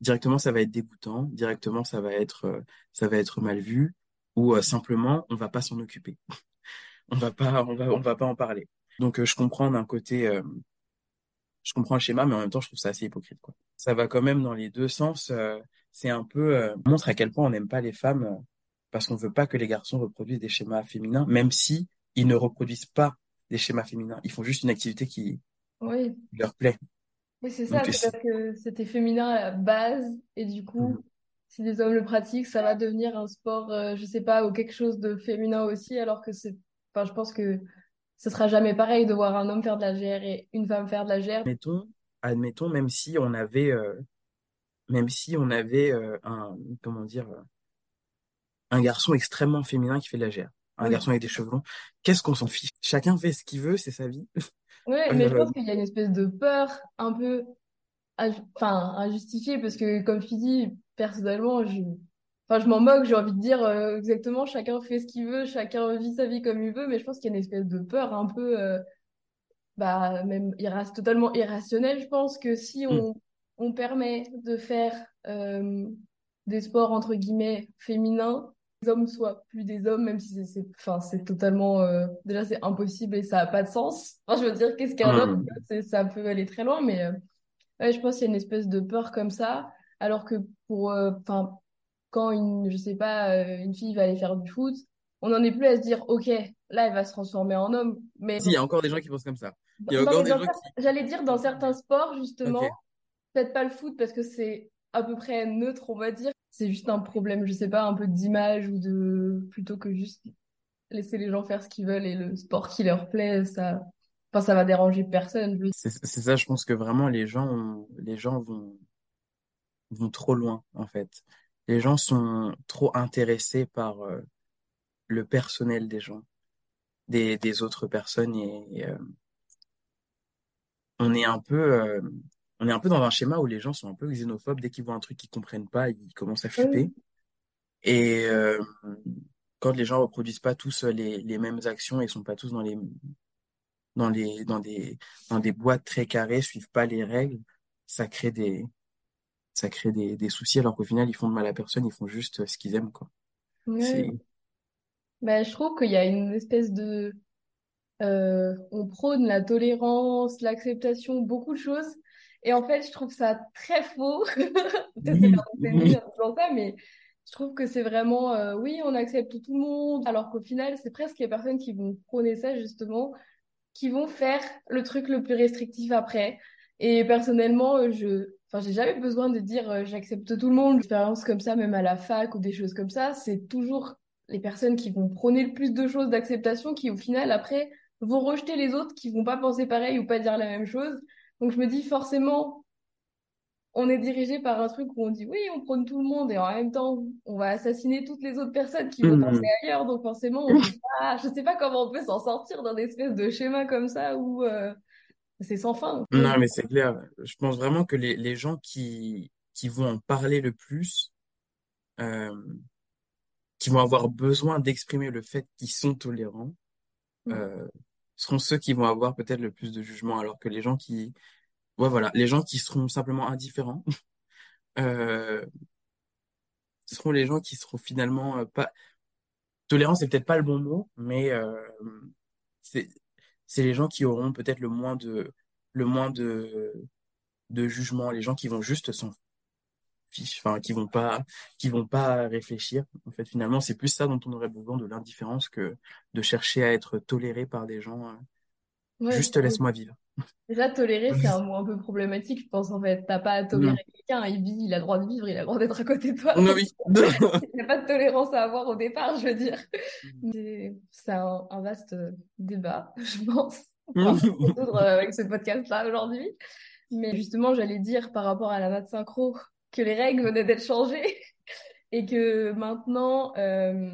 directement ça va être dégoûtant, directement ça va être euh, ça va être mal vu ou euh, simplement on va pas s'en occuper. [laughs] on va pas on va on va pas en parler. Donc euh, je comprends d'un côté je comprends le schéma, mais en même temps, je trouve ça assez hypocrite, quoi. Ça va quand même dans les deux sens. euh, c'est un peu euh, montre à quel point on n'aime pas les femmes euh, parce qu'on veut pas que les garçons reproduisent des schémas féminins, même si ils ne reproduisent pas des schémas féminins. Ils font juste une activité qui, Oui, leur plaît. oui, c'est ça, c'est parce que c'était féminin à la base, et du coup, Mhm. si des hommes le pratiquent, ça va devenir un sport, je sais pas, ou quelque chose de féminin aussi, alors que c'est, enfin, je pense que ce sera jamais pareil de voir un homme faire de la GR et une femme faire de la GR. admettons, admettons, même si on avait, euh, même si on avait euh, un, comment dire, euh, un garçon extrêmement féminin qui fait de la gère, un Oui, garçon avec des cheveux longs, qu'est-ce qu'on s'en fiche? Chacun fait ce qu'il veut, c'est sa vie. [laughs] ouais, mais je pense qu'il y a une espèce de peur un peu, enfin, injustifiée, parce que, comme tu dis, personnellement, je, enfin, je m'en moque, j'ai envie de dire, euh, exactement, chacun fait ce qu'il veut, chacun vit sa vie comme il veut, mais je pense qu'il y a une espèce de peur un peu, euh, bah, même irra totalement irrationnel, je pense que si hmm, on, on permet de faire euh, des sports entre guillemets féminins, les hommes soient plus des hommes, même si c'est, enfin, c'est totalement, déjà c'est impossible et ça a pas de sens. Enfin, je veux dire, qu'est-ce qu'un homme? C'est, ça peut aller très loin, mais ouais, je pense qu'il y a une espèce de peur comme ça, alors que pour, enfin, quand une, je sais pas, euh, une fille va aller faire du foot, on n'en est plus à se dire, ok, là, elle va se transformer en homme, mais Si, il y a encore des gens qui pensent comme ça. Il y a non, encore mais des dans gens cer- qui... j'allais dire dans certains sports, justement, Ok. peut-être pas le foot parce que c'est à peu près neutre, on va dire. C'est juste un problème, je sais pas, un peu d'image ou de plutôt que juste laisser les gens faire ce qu'ils veulent et le sport qui leur plaît, ça, enfin, ça va déranger personne. C'est ça, je pense que vraiment les gens, les gens vont, vont trop loin, en fait. Les gens sont trop intéressés par euh, le personnel des gens, des, des autres personnes et euh, on est un peu, euh, on est un peu dans un schéma où les gens sont un peu xénophobes. Dès qu'ils voient un truc qu'ils comprennent pas, ils commencent à Oui, flipper. Et quand les gens reproduisent pas tous les, les mêmes actions et sont pas tous dans les, dans les, dans des, dans des boîtes très carrées, suivent pas les règles, ça crée des, ça crée des, des soucis alors qu'au final, ils font de mal à personne, ils font juste ce qu'ils aiment, quoi. Ben, je trouve qu'il y a une espèce de, euh, on prône la tolérance, l'acceptation, beaucoup de choses. Et en fait, je trouve ça très faux. [laughs] Peut-être ça, mais je trouve que c'est vraiment, euh, oui, on accepte tout le monde, alors qu'au final, c'est presque les personnes qui vont prôner ça, justement, qui vont faire le truc le plus restrictif après. Et personnellement, euh, je, enfin, j'ai jamais besoin de dire euh, j'accepte tout le monde. Expérience comme ça, même à la fac ou des choses comme ça, c'est toujours les personnes qui vont prôner le plus de choses d'acceptation qui, au final, après, vont rejeter les autres qui vont pas penser pareil ou pas dire la même chose. Donc je me dis forcément, on est dirigé par un truc où on dit oui, on prône tout le monde et en même temps, on va assassiner toutes les autres personnes qui vont penser Hmm. ailleurs. Donc forcément, on [laughs] pas, je sais pas comment on peut s'en sortir d'un espèce de schéma comme ça où euh, c'est sans fin. Non, mais c'est clair. Je pense vraiment que les, les gens qui, qui vont en parler le plus, euh, qui vont avoir besoin d'exprimer le fait qu'ils sont tolérants, euh, seront ceux qui vont avoir peut-être le plus de jugement, alors que les gens qui, ouais, voilà, les gens qui seront simplement indifférents, [laughs] euh, seront les gens qui seront finalement pas, tolérants, c'est peut-être pas le bon mot, mais c'est, c'est les gens qui auront peut-être le moins de, le moins de, de jugement, les gens qui vont juste s'en fichent, enfin, qui vont pas, qui vont pas réfléchir. En fait, finalement, c'est plus ça dont on aurait besoin de l'indifférence que de chercher à être toléré par des gens. euh, Ouais, juste laisse-moi vivre. Déjà, tolérer, c'est un mot un peu problématique, je pense, en fait. T'as pas à Mm. tolérer quelqu'un, il vit, il a le droit de vivre, il a le droit d'être à côté de toi. Oui, Donc, [laughs] oui. il n'y a pas de tolérance à avoir au départ, je veux dire. C'est c'est un, un vaste débat, [laughs] je pense. Le résoudre euh, avec ce podcast-là aujourd'hui. Mais justement, j'allais dire par rapport à la maths synchro que les règles venaient d'être changées [laughs] et que maintenant, euh,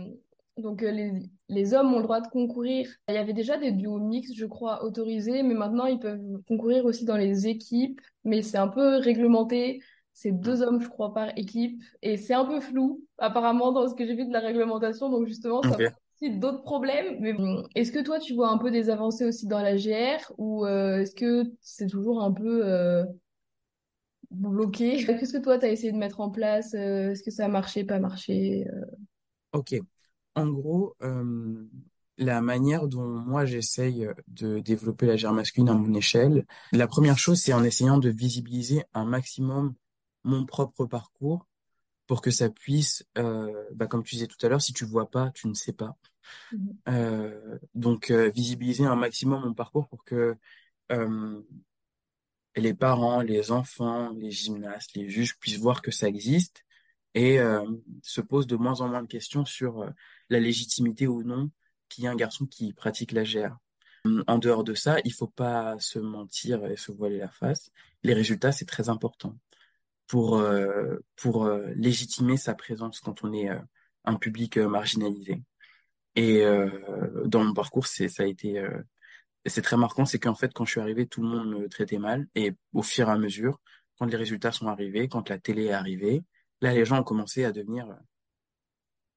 donc euh, les, les hommes ont le droit de concourir. Il y avait déjà des duos mixtes, je crois, autorisés, mais maintenant ils peuvent concourir aussi dans les équipes, mais c'est un peu réglementé. C'est deux hommes, je crois, par équipe, et c'est un peu flou, apparemment, dans ce que j'ai vu de la réglementation. Donc justement, ça pose Ok. aussi d'autres problèmes. Mais bon, est-ce que toi, tu vois un peu des avancées aussi dans la GR, ou euh, est-ce que c'est toujours un peu euh, bloqué? Qu'est-ce que toi, tu as essayé de mettre en place? Est-ce que ça a marché, pas marché? Ok. En gros, euh, la manière dont moi j'essaye de développer la gère masculine à mon échelle, la première chose, c'est en essayant de visibiliser un maximum mon propre parcours pour que ça puisse, euh, bah, comme tu disais tout à l'heure, si tu vois pas, tu ne sais pas. Mhm. Euh, donc, visibiliser un maximum mon parcours pour que les parents, les enfants, les gymnastes, les juges puissent voir que ça existe et euh, se posent de moins en moins de questions sur euh, la légitimité ou non qu'il y ait un garçon qui pratique la GR. En dehors de ça, il faut pas se mentir et se voiler la face. Les résultats, c'est très important pour euh, pour euh, légitimer sa présence quand on est euh, un public marginalisé. Et dans mon parcours, c'est ça a été c'est très marquant, c'est qu'en fait, quand je suis arrivé, tout le monde me traitait mal. Et au fur et à mesure, quand les résultats sont arrivés, quand la télé est arrivée, là, les gens ont commencé à devenir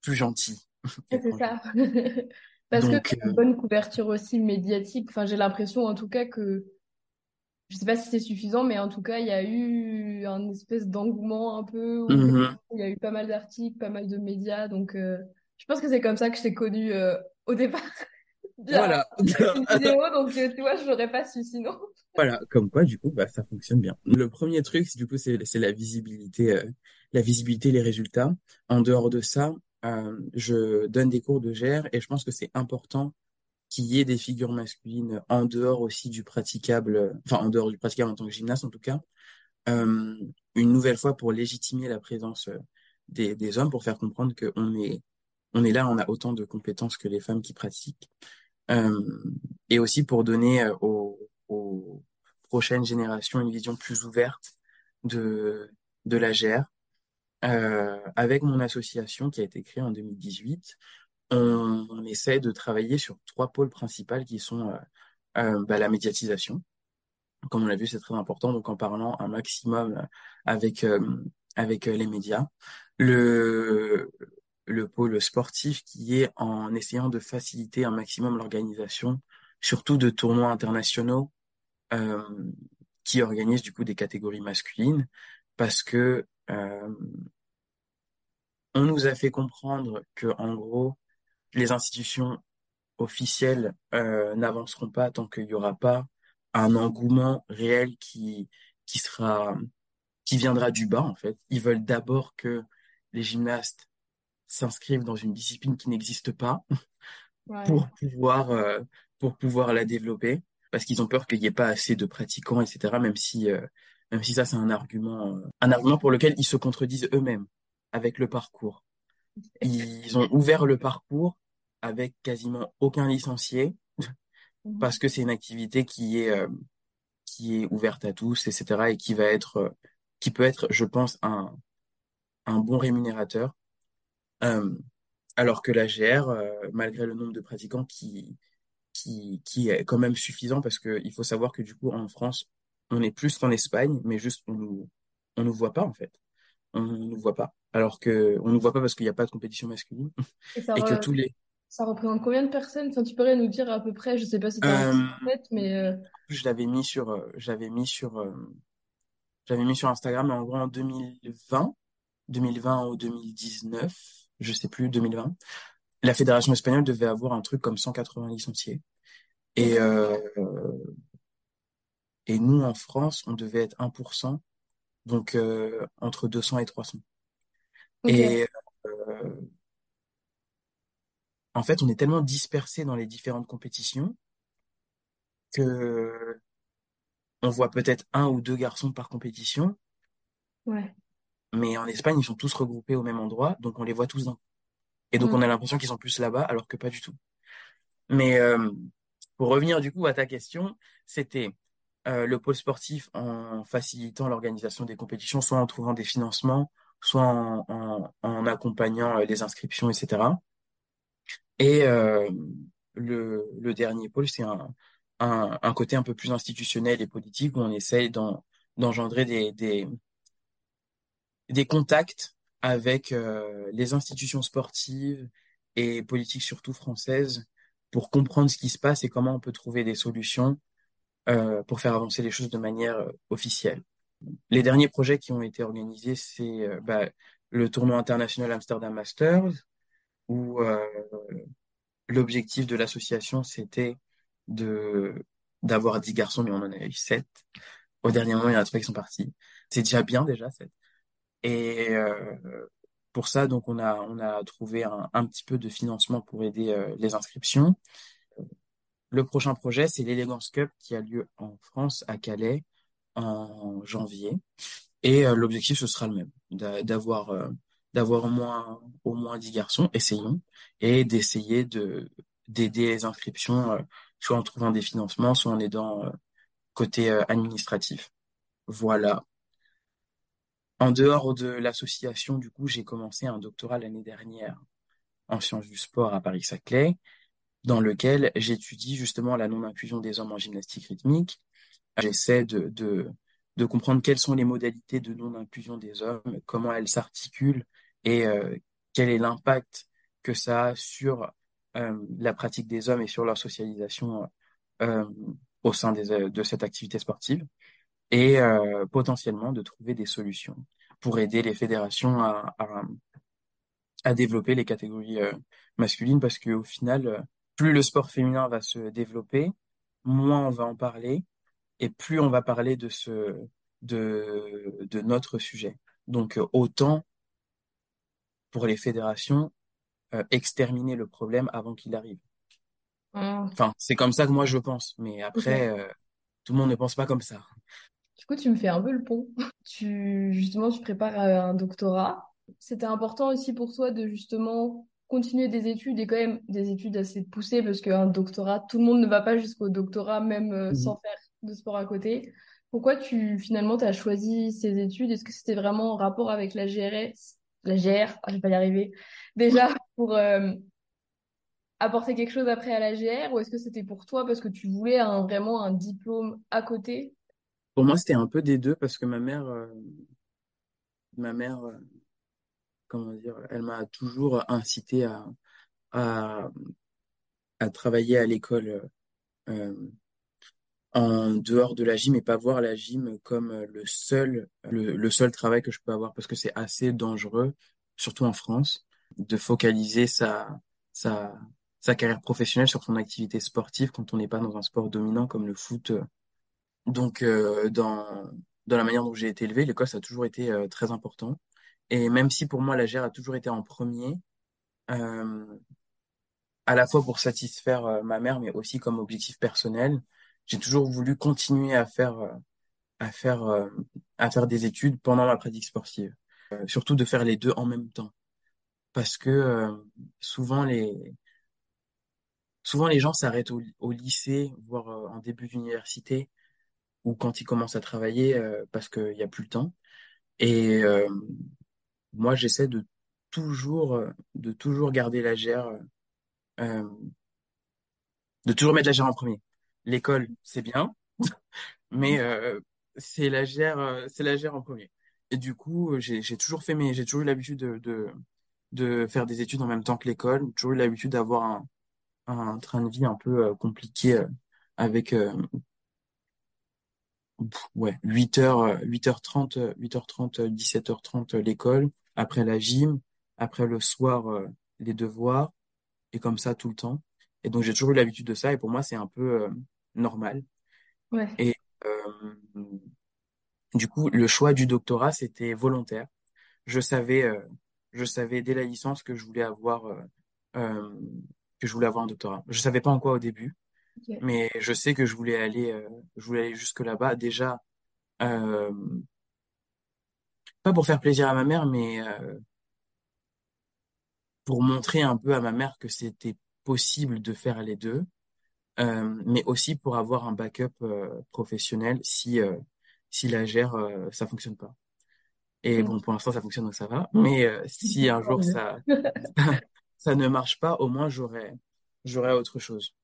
plus gentils. [laughs] C'est ça. [laughs] Parce que Donc, t'as une euh, bonne couverture aussi médiatique. Enfin, j'ai l'impression en tout cas que, je sais pas si c'est suffisant, mais en tout cas, il y a eu un espèce d'engouement un peu mhm. il y a eu pas mal d'articles, pas mal de médias. Donc, euh, je pense que c'est comme ça que je t'ai connu euh, au départ [laughs] Voilà. une vidéo. Donc, tu vois, je l'aurais pas su sinon. Voilà, comme quoi, du coup, bah, ça fonctionne bien. Le premier truc, c'est, du coup, c'est la visibilité, euh, la visibilité, les résultats. En dehors de ça, euh, je donne des cours de GR et je pense que c'est important qu'il y ait des figures masculines en dehors aussi du praticable, enfin, en dehors du praticable en tant que gymnaste, en tout cas, euh, une nouvelle fois pour légitimer la présence euh, des, hommes, pour faire comprendre qu'on est, on est là, on a autant de compétences que les femmes qui pratiquent. Et aussi pour donner aux, aux prochaines générations une vision plus ouverte de, de la GR. Euh, avec mon association qui a été créée en 2018, on, essaie de travailler sur trois pôles principaux qui sont euh, euh, bah, la médiatisation. Comme on l'a vu, c'est très important, donc en parlant un maximum avec, euh, avec euh, les médias. Le, le pôle sportif qui est en essayant de faciliter un maximum l'organisation, surtout de tournois internationaux euh, qui organisent du coup des catégories masculines, parce que on nous a fait comprendre que en gros les institutions officielles euh, n'avanceront pas tant qu'il n'y aura pas un engouement réel qui qui sera qui viendra du bas en fait. Ils veulent d'abord que les gymnastes s'inscrivent dans une discipline qui n'existe pas Ouais. pour pouvoir euh, pour pouvoir la développer parce qu'ils ont peur qu'il n'y ait pas assez de pratiquants etc même si euh, même si ça c'est un argument euh, un argument pour lequel ils se contredisent eux-mêmes avec le parcours ils ont ouvert le parcours avec quasiment aucun licencié Mhm. parce que c'est une activité qui est euh, qui est ouverte à tous etc et qui va être euh, qui peut être je pense un un bon rémunérateur alors que la GR malgré le nombre de pratiquants qui qui, qui est quand même suffisant parce que il faut savoir que du coup en France on est plus qu'en Espagne mais juste on nous on nous voit pas en fait. On nous voit pas. Alors que on nous voit pas parce qu'il n'y a pas de compétition masculine. Et ça, [laughs] et que tous les ça représente combien de personnes? Enfin, tu pourrais nous dire à peu près, je sais pas si tu as euh, chiffre en tête, mais euh, je l'avais mis sur euh, j'avais mis sur euh, j'avais mis sur Instagram mais en gros en 2020 2020 ou 2019 je sais plus 2020 la fédération espagnole devait avoir un truc comme 180 licenciés. Et euh, et nous en France on devait être 1% donc euh, entre 200 et 300. Ok. Et euh, en fait, on est tellement dispersé dans les différentes compétitions que on voit peut-être un ou deux garçons par compétition, Ouais. mais en Espagne, ils sont tous regroupés au même endroit, donc on les voit tous d'un. Et donc, Mm. on a l'impression qu'ils sont plus là-bas, alors que pas du tout. Mais euh, pour revenir du coup à ta question, c'était euh, le pôle sportif en facilitant l'organisation des compétitions, soit en trouvant des financements, soit en, accompagnant euh, les inscriptions, etc. Et euh, le, dernier pôle, c'est un, côté un peu plus institutionnel et politique où on essaye d'en- d'engendrer des, contacts avec les institutions sportives et politiques surtout françaises pour comprendre ce qui se passe et comment on peut trouver des solutions euh, pour faire avancer les choses de manière euh, officielle. Les derniers projets qui ont été organisés, c'est euh, bah, le tournoi international Amsterdam Masters, où l'objectif de l'association, c'était de d'avoir 10 garçons, mais on en a eu 7. Au dernier moment, il y en a trois qui sont partis. C'est déjà bien, déjà, 7. Et pour ça, donc, on a, on a trouvé un, un petit peu de financement pour aider les inscriptions. Le prochain projet, c'est l'Elegance Cup qui a lieu en France, à Calais, en janvier. Et euh, l'objectif, ce sera le même, d'a- d'avoir euh, d'avoir au moins, au moins 10 garçons, essayons, et d'essayer de d'aider les inscriptions, euh, soit en trouvant des financements, soit en aidant côté administratif. Voilà. En dehors de l'association, du coup, j'ai commencé un doctorat l'année dernière en sciences du sport à Paris-Saclay, dans lequel j'étudie justement la non-inclusion des hommes en gymnastique rythmique. J'essaie de, de, de comprendre quelles sont les modalités de non-inclusion des hommes, comment elles s'articulent et euh, quel est l'impact que ça a sur euh, la pratique des hommes et sur leur socialisation euh, au sein de cette activité sportive et potentiellement de trouver des solutions pour aider les fédérations à, à, à développer les catégories masculines parce qu'au final, plus le sport féminin va se développer, moins on va en parler et plus on va parler de ce de de notre sujet. Donc euh, autant pour les fédérations euh, exterminer le problème avant qu'il arrive. Mm. Enfin, c'est comme ça que moi je pense, mais après euh, tout le monde ne pense pas comme ça. Du coup, tu me fais un peu le pont. [laughs] Tu, justement, tu prépares un doctorat. C'était important aussi pour toi de justement continuer des études et quand même des études assez poussées parce qu'un doctorat, tout le monde ne va pas jusqu'au doctorat même euh, Mhm. sans faire de sport à côté. Pourquoi tu finalement tu as choisi ces études? Est-ce que c'était vraiment en rapport avec la GRS, la GR, ah, je vais pas y arriver, déjà pour euh, apporter quelque chose après à la GR ou est-ce que c'était pour toi parce que tu voulais un, vraiment un diplôme à côté? Pour moi, c'était un peu des deux parce que ma mère, euh, ma mère, elle m'a toujours incité à, travailler à l'école euh, en dehors de la gym et pas voir la gym comme euh, le seul, travail que je peux avoir parce que c'est assez dangereux, surtout en France, de focaliser sa, carrière professionnelle sur son activité sportive quand on n'est pas dans un sport dominant comme le foot. Donc, euh, dans, la manière dont j'ai été élevé, l'école, ça a toujours été euh, très important. Et même si pour moi, la GR a toujours été en premier, euh, à la fois pour satisfaire euh, ma mère, mais aussi comme objectif personnel, j'ai toujours voulu continuer à faire euh, à faire euh, à faire des études pendant ma pratique sportive. Surtout de faire les deux en même temps, parce que souvent les souvent les gens s'arrêtent au, lycée, voire en début d'université, ou quand ils commencent à travailler, parce qu'il y a plus le temps. Et moi, j'essaie de toujours euh, de toujours garder la gère, euh, de toujours mettre la gère en premier. L'école, c'est bien, [laughs] mais euh, c'est la gère, euh, c'est la gère en premier. Et du coup, euh, j'ai j'ai toujours fait mes, j'ai toujours eu l'habitude de, de de faire des études en même temps que l'école, j'ai toujours eu l'habitude d'avoir un un train de vie un peu euh, compliqué euh, avec euh, pff, ouais 8 heures euh, 8h30 euh, 8h30 euh, 17h30 euh, l'école, après la gym, après le soir euh, les devoirs et comme ça tout le temps. Et donc j'ai toujours eu l'habitude de ça et pour moi c'est un peu euh, normal. Ouais. Et euh, Du coup, le choix du doctorat, c'était volontaire. Je savais, euh, je savais dès la licence que je voulais avoir, euh, euh, que je voulais avoir un doctorat. Je savais pas en quoi au début, mais je sais que je voulais aller, euh, je voulais aller jusque là-bas. Déjà, euh, pas pour faire plaisir à ma mère, mais euh, pour montrer un peu à ma mère que c'était possible de faire les deux, euh, mais aussi pour avoir un backup euh, professionnel si si la gère ça fonctionne pas. Et bon, pour l'instant ça fonctionne donc ça va, mais si [laughs] un jour ça [laughs] ça ne marche pas, au moins j'aurais j'aurais autre chose.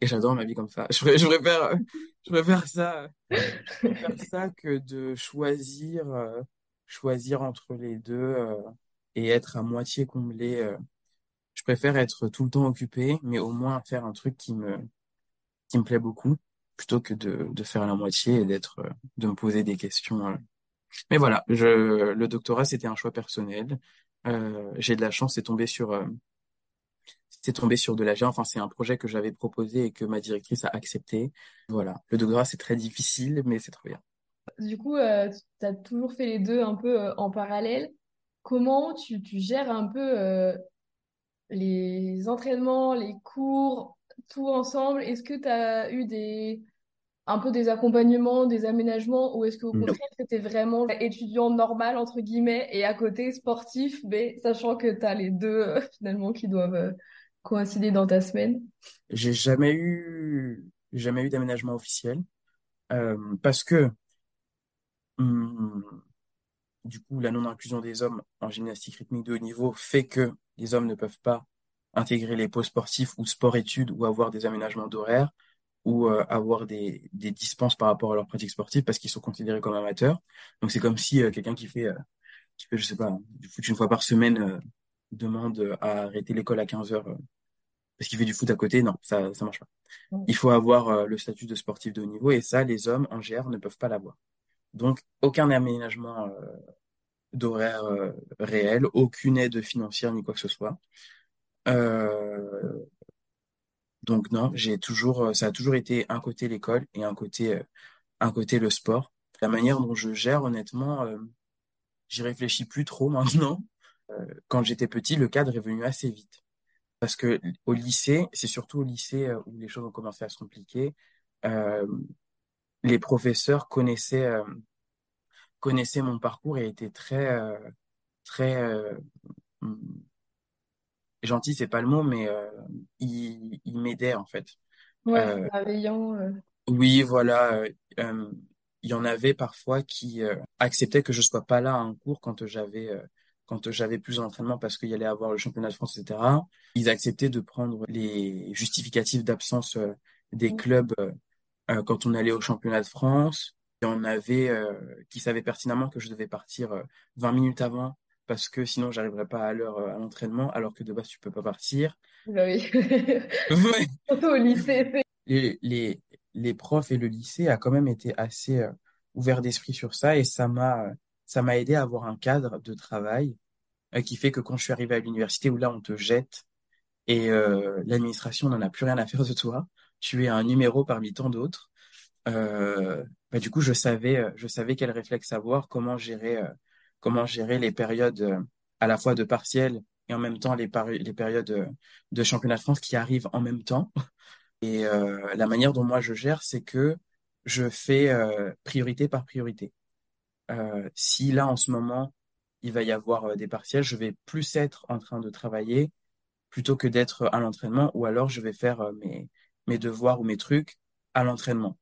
Et j'adore ma vie comme ça. [laughs] Je, je préfère je préfère ça je préfère ça que de choisir choisir entre les deux euh, et être à moitié comblé. euh, Je préfère être tout le temps occupé, mais au moins faire un truc qui me, qui me plaît beaucoup, plutôt que de, de faire la moitié et d'être, euh, de me poser des questions. Mais voilà, je, le doctorat, c'était un choix personnel. J'ai de la chance, c'est tombé sur, c'est tombé sur de la l'AG. Enfin, c'est un projet que j'avais proposé et que ma directrice a accepté. Voilà. Le doctorat, c'est très difficile, mais c'est trop bien. Du coup, euh, tu as toujours fait les deux un peu euh, en parallèle. Comment tu, tu gères un peu euh, les entraînements, les cours, tout ensemble? Est-ce que tu as eu des, un peu des accompagnements, des aménagements, ou est-ce qu'au contraire, c'était vraiment étudiant normal, entre guillemets, et à côté sportif, mais sachant que tu as les deux euh, [laughs] finalement qui doivent coïncider dans ta semaine? J'ai jamais eu, jamais eu d'aménagement officiel, parce que, hum, Du coup, la non-inclusion des hommes en gymnastique rythmique de haut niveau fait que les hommes ne peuvent pas intégrer les pôles sportifs ou sport-études ou avoir des aménagements d'horaire ou euh, avoir des, des dispenses par rapport à leur pratique sportive parce qu'ils sont considérés comme amateurs. Donc c'est comme si euh, quelqu'un qui fait, euh, qui fait, je sais pas, du foot une fois par semaine demande à arrêter l'école à 15 heures parce qu'il fait du foot à côté. Non, ça, ça marche pas. Il faut avoir le statut de sportif de haut niveau et ça, les hommes en GR ne peuvent pas l'avoir. Donc aucun aménagement euh, d'horaire euh, réel, aucune aide financière ni quoi que ce soit. Euh, donc non, j'ai toujours, euh, ça a toujours été un côté l'école et un côté, un côté le sport. La manière dont je gère, honnêtement, j'y réfléchis plus trop [laughs] maintenant. Quand j'étais petit, le cadre est venu assez vite. Parce que au lycée, c'est surtout au lycée où les choses ont commencé à se compliquer. Les professeurs connaissaient, euh, connaissaient mon parcours et étaient très, euh, très euh, gentil, c'est pas le mot, mais euh, il, il m'aidait en fait. Ouais, Euh, bienveillant. oui, voilà, il y en avait parfois qui acceptaient que je sois pas là à un cours quand j'avais quand j'avais plus d'entraînement parce qu'il y allait avoir le championnat de France, etc. Ils acceptaient de prendre les justificatifs d'absence des clubs euh, euh, quand on allait au championnat de France. Il y en avait euh, qui savaient pertinemment que je devais partir euh, 20 minutes avant parce que sinon j'arriverais pas à l'heure euh, à l'entraînement, alors que de base tu peux pas partir. Bah oui. [laughs] [laughs] Ouais. Surtout au lycée. Les, les, les profs et le lycée a quand même été assez euh, ouverts d'esprit sur ça et ça m'a euh, ça m'a aidé à avoir un cadre de travail euh, qui fait que quand je suis arrivé à l'université où là on te jette et euh, l'administration n'en a plus rien à faire de toi, tu es un numéro parmi tant d'autres. Euh, bah, du coup, je savais, euh, je savais quel réflexe avoir, comment gérer, euh, comment gérer les périodes à la fois de partiel et en même temps les, les périodes de championnat de France qui arrivent en même temps. [laughs] Et la manière dont moi je gère, c'est que je fais priorité par priorité. Si là, en ce moment, il va y avoir des partiels, je vais plus être en train de travailler plutôt que d'être à l'entraînement, ou alors je vais faire mes, mes devoirs ou mes trucs à l'entraînement.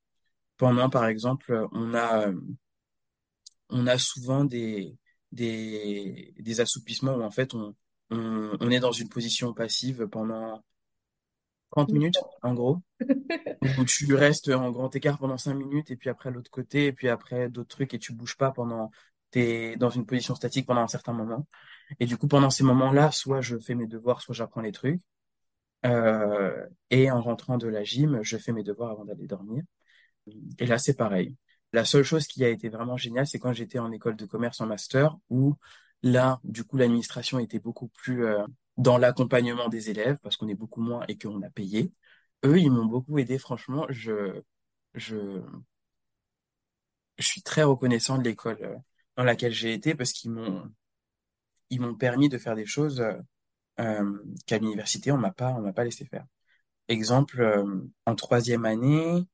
Pendant, par exemple, on a, on a souvent des, des, des assouplissements où en fait on, on, on est dans une position passive pendant 30 minutes, en gros, [laughs] où tu restes en grand écart pendant 5 minutes et puis après l'autre côté et puis après d'autres trucs et tu bouges pas pendant, t'es dans une position statique pendant un certain moment. Et du coup, pendant ces moments-là, soit je fais mes devoirs, soit j'apprends les trucs. Euh, et en rentrant de la gym, je fais mes devoirs avant d'aller dormir. Et là, c'est pareil. La seule chose qui a été vraiment géniale, c'est quand j'étais en école de commerce en master, où là, du coup, l'administration était beaucoup plus euh, dans l'accompagnement des élèves, parce qu'on est beaucoup moins et qu'on a payé. Eux, ils m'ont beaucoup aidé, franchement. Je, je, je suis très reconnaissant de l'école euh, dans laquelle j'ai été, parce qu'ils m'ont, ils m'ont permis de faire des choses qu'à l'université, on m'a pas, on m'a pas laissé faire. exemple, euh, en troisième année,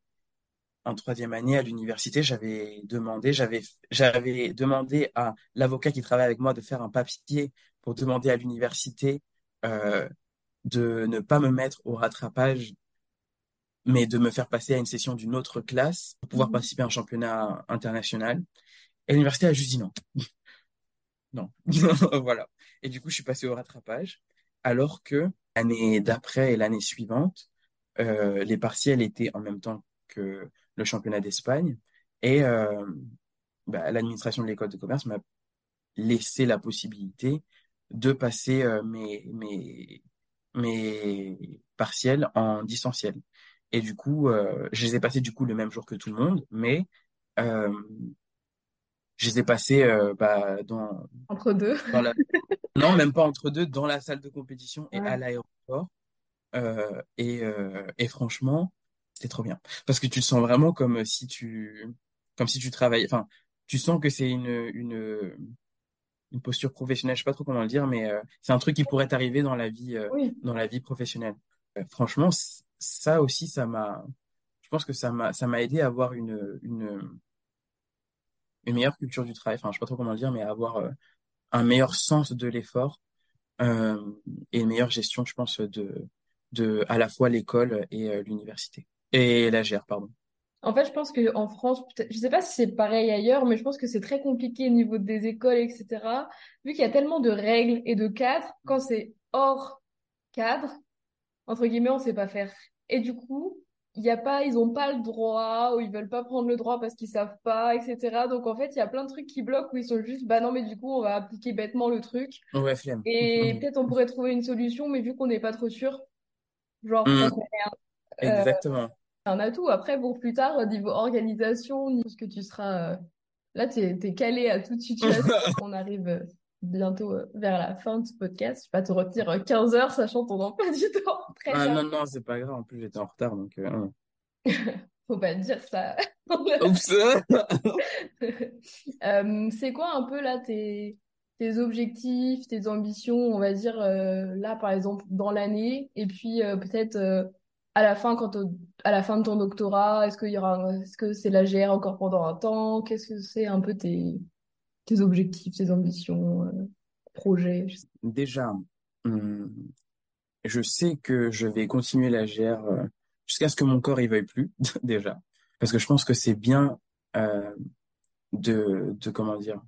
en troisième année à l'université, j'avais demandé, j'avais, j'avais demandé à l'avocat qui travaille avec moi de faire un papier pour demander à l'université euh, de ne pas me mettre au rattrapage, mais de me faire passer à une session d'une autre classe pour pouvoir Mhm. participer à un championnat international. Et l'université a juste dit non. [laughs] Non. [laughs] Voilà. Et du coup, je suis passé au rattrapage, alors que l'année d'après et l'année suivante, euh, les partiels étaient en même temps que le championnat d'Espagne. Et euh, bah, l'administration de l'école de commerce m'a laissé la possibilité de passer euh, mes, mes, mes partiels en distanciel. Et du coup, je les ai passés du coup le même jour que tout le monde, mais je les ai passés bah, dans, Entre deux. dans la... [laughs] Non, même pas entre deux, dans la salle de compétition et à l'aéroport. Euh, et, euh, et franchement, c'était trop bien. Parce que tu te sens vraiment comme si tu, comme si tu travaillais. Enfin, tu sens que c'est une, une, une posture professionnelle. Je sais pas trop comment le dire, mais euh, c'est un truc qui pourrait t'arriver dans la vie, euh, Oui. dans la vie professionnelle. Euh, franchement, ça aussi, ça m'a. Je pense que ça m'a, ça m'a aidé à avoir une, une, une meilleure culture du travail. Enfin, je sais pas trop comment le dire, mais à avoir euh, un meilleur sens de l'effort euh, et une meilleure gestion, je pense, de, de à la fois l'école et euh, l'université. Et la GR, pardon. En fait, je pense qu'en France, je sais pas si c'est pareil ailleurs, mais je pense que c'est très compliqué au niveau des écoles, etc. Vu qu'il y a tellement de règles et de cadres, quand c'est hors cadre, entre guillemets, on sait pas faire. Et du coup, il y a pas, ils ont pas le droit, ou ils veulent pas prendre le droit parce qu'ils savent pas, etc. Donc en fait, il y a plein de trucs qui bloquent où ils sont juste, bah non, mais du coup, on va appliquer bêtement le truc. Ouais. Et peut-être on pourrait trouver une solution, mais vu qu'on n'est pas trop sûr, genre, fait euh, exactement. un atout. Après, pour plus tard, au niveau organisation, niveau ce que tu seras, euh, là, t'es, t'es calé à toute situation. [laughs] On arrive euh, bientôt euh, vers la fin de ce podcast. Je vais pas te retenir euh, 15 heures, sachant ton emploi du temps [laughs] très Ah non, non, c'est pas grave. En plus, j'étais en retard, donc. euh. [laughs] Faut pas dire ça. Oups. [laughs] Euh, c'est quoi un peu là tes, tes objectifs, tes ambitions, on va dire euh, là par exemple dans l'année? Et puis euh, peut-être euh, à la fin quand à la fin de ton doctorat, est-ce qu'il y aura est-ce que c'est la GR encore pendant un temps? Qu'est-ce que c'est un peu tes, tes objectifs, tes ambitions, euh, projets? Déjà, hum, je sais que je vais continuer la GR euh, jusqu'à ce que mon corps y veuille plus, [laughs] déjà. Parce que je pense que c'est bien euh, de, de, comment dire,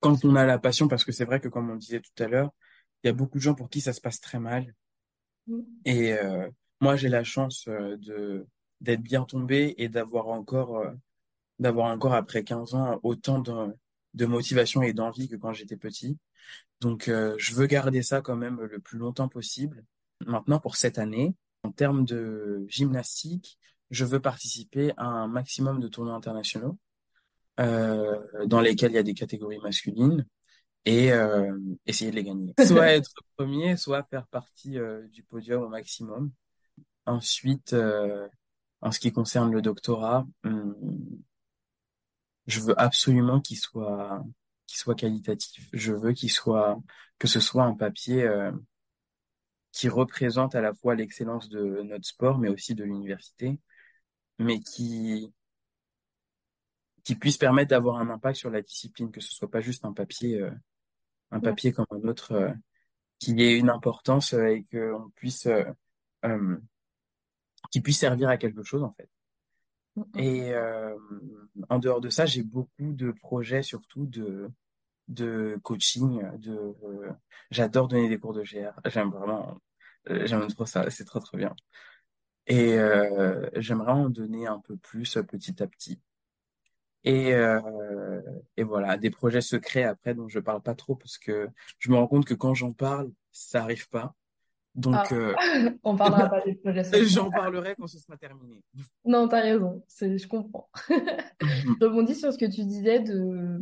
quand on a la passion, parce que c'est vrai que comme on disait tout à l'heure, il y a beaucoup de gens pour qui ça se passe très mal. pas. Et euh, moi, j'ai la chance de d'être bien tombé et d'avoir encore, euh, d'avoir encore après 15 ans autant de, de motivation et d'envie que quand j'étais petit. Donc, euh, je veux garder ça quand même le plus longtemps possible. Maintenant, pour cette année, en termes de gymnastique, je veux participer à un maximum de tournois internationaux euh, dans lesquels il y a des catégories masculines et euh, essayer de les gagner. [laughs] Soit être premier, soit faire partie du podium au maximum. Ensuite, en ce qui concerne le doctorat, hum, je veux absolument qu'il soit qu'il soit qualitatif. Je veux qu'il soit que ce soit un papier euh, qui représente à la fois l'excellence de notre sport, mais aussi de l'université, mais qui qui puisse permettre d'avoir un impact sur la discipline, que ce soit pas juste un papier euh, un papier comme un autre, euh, qui ait une importance euh, et qu'on puisse euh, euh, qui puisse servir à quelque chose en fait. Et euh, en dehors de ça, j'ai beaucoup de projets, surtout de de coaching. De, euh, j'adore donner des cours de GR. J'aime vraiment, euh, j'aime trop ça. C'est trop trop bien. Et euh, j'aimerais en donner un peu plus petit à petit. Et et voilà, des projets secrets après dont je parle pas trop parce que je me rends compte que quand j'en parle, ça arrive pas. Ah, Donc euh, [laughs] on parlera pas des projets [laughs] j'en parlerai quand ce sera terminé. Non, t'as raison, c'est, je comprends. Je [laughs] rebondis sur ce que tu disais de,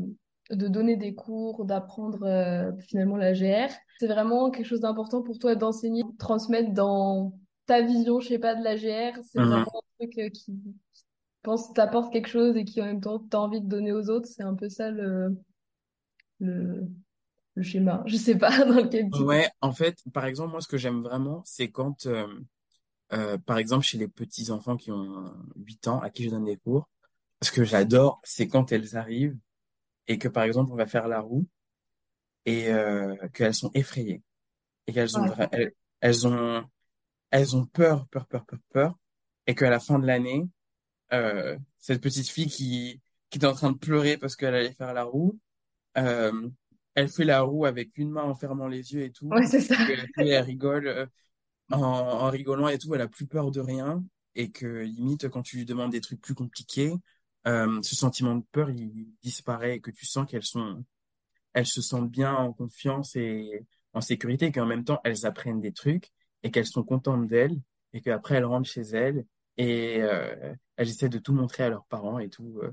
de donner des cours, d'apprendre euh, finalement la GR. C'est vraiment quelque chose d'important pour toi d'enseigner, de transmettre dans ta vision, je sais pas, de la GR. C'est vraiment Mhm. un truc euh, qui, je pense, t'apporte quelque chose et qui en même temps t'as envie de donner aux autres. C'est un peu ça le, le, le schéma. Je sais pas [laughs] dans lequel tu... Ouais, en fait, par exemple, moi, ce que j'aime vraiment, c'est quand euh, euh, par exemple, chez les petits enfants qui ont 8 ans, à qui je donne des cours, ce que j'adore, c'est quand elles arrivent et que, par exemple, on va faire la roue et euh, qu'elles sont effrayées et qu'elles ont, Ouais. elles, elles ont, elles ont peur, peur, peur, peur, peur, et qu'à la fin de l'année, euh, cette petite fille qui, qui est en train de pleurer parce qu'elle allait faire la roue, euh, elle fait la roue avec une main en fermant les yeux et tout, Ouais, c'est ça. et elle, rigole euh, en, en rigolant et tout, elle a plus peur de rien, et que limite, quand tu lui demandes des trucs plus compliqués, euh, ce sentiment de peur, il disparaît, et que tu sens qu'elles sont elles se sentent bien en confiance et en sécurité, et qu'en même temps, elles apprennent des trucs et qu'elles sont contentes d'elles et qu'après, elles rentrent chez elles et euh, elles essaient de tout montrer à leurs parents et tout. euh.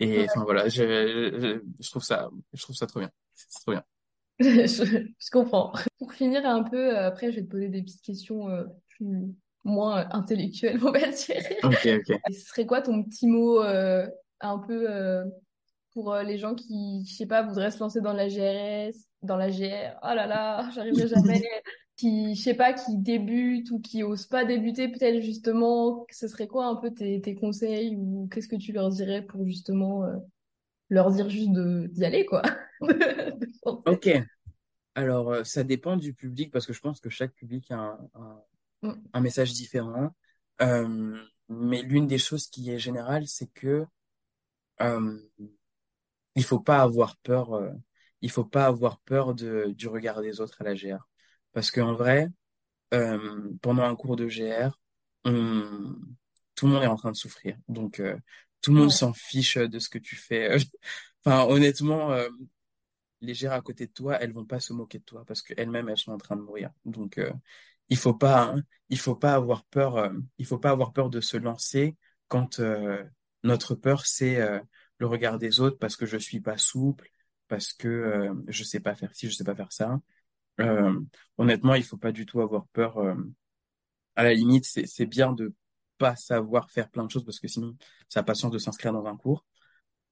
et enfin voilà, je, je, je trouve ça, je trouve ça trop bien. C'est trop bien. [laughs] Je, je comprends. Pour finir un peu, euh, après, je vais te poser des petites questions euh, plus, moins euh, intellectuelles, [laughs] on va dire. Ok, ok. Et ce serait quoi ton petit mot euh, un peu euh, pour les gens qui, je sais pas, voudraient se lancer dans la GRS, dans la GR, oh là là, [laughs] j'arriverai jamais, qui, je sais pas, qui débutent ou qui osent pas débuter, peut-être justement, ce serait quoi un peu tes, tes conseils ou qu'est-ce que tu leur dirais pour justement leur dire juste d'y aller, quoi. [laughs] Ok. Alors, euh, ça dépend du public parce que je pense que chaque public a un, un, Mm. un message différent. Euh, mais l'une des choses qui est générale, c'est que euh, il faut pas avoir peur, euh, il faut pas avoir peur de, du regard des autres à la GR. Parce qu'en vrai, pendant un cours de GR, on- tout le monde est en train de souffrir. Donc, tout le monde s'en fiche de ce que tu fais. [laughs] Enfin, honnêtement, euh, les GR à côté de toi, elles vont pas se moquer de toi parce qu'elles-mêmes, elles sont en train de mourir. Donc, euh, il faut pas, hein, il faut pas avoir peur, euh, il faut pas avoir peur de se lancer quand euh, notre peur, c'est euh, le regard des autres parce que je suis pas souple, parce que euh, je sais pas faire ci, je sais pas faire ça. Euh, honnêtement, il faut pas du tout avoir peur. euh, à la limite, c'est bien de pas savoir faire plein de choses parce que sinon, ça n'a pas de sens de s'inscrire dans un cours.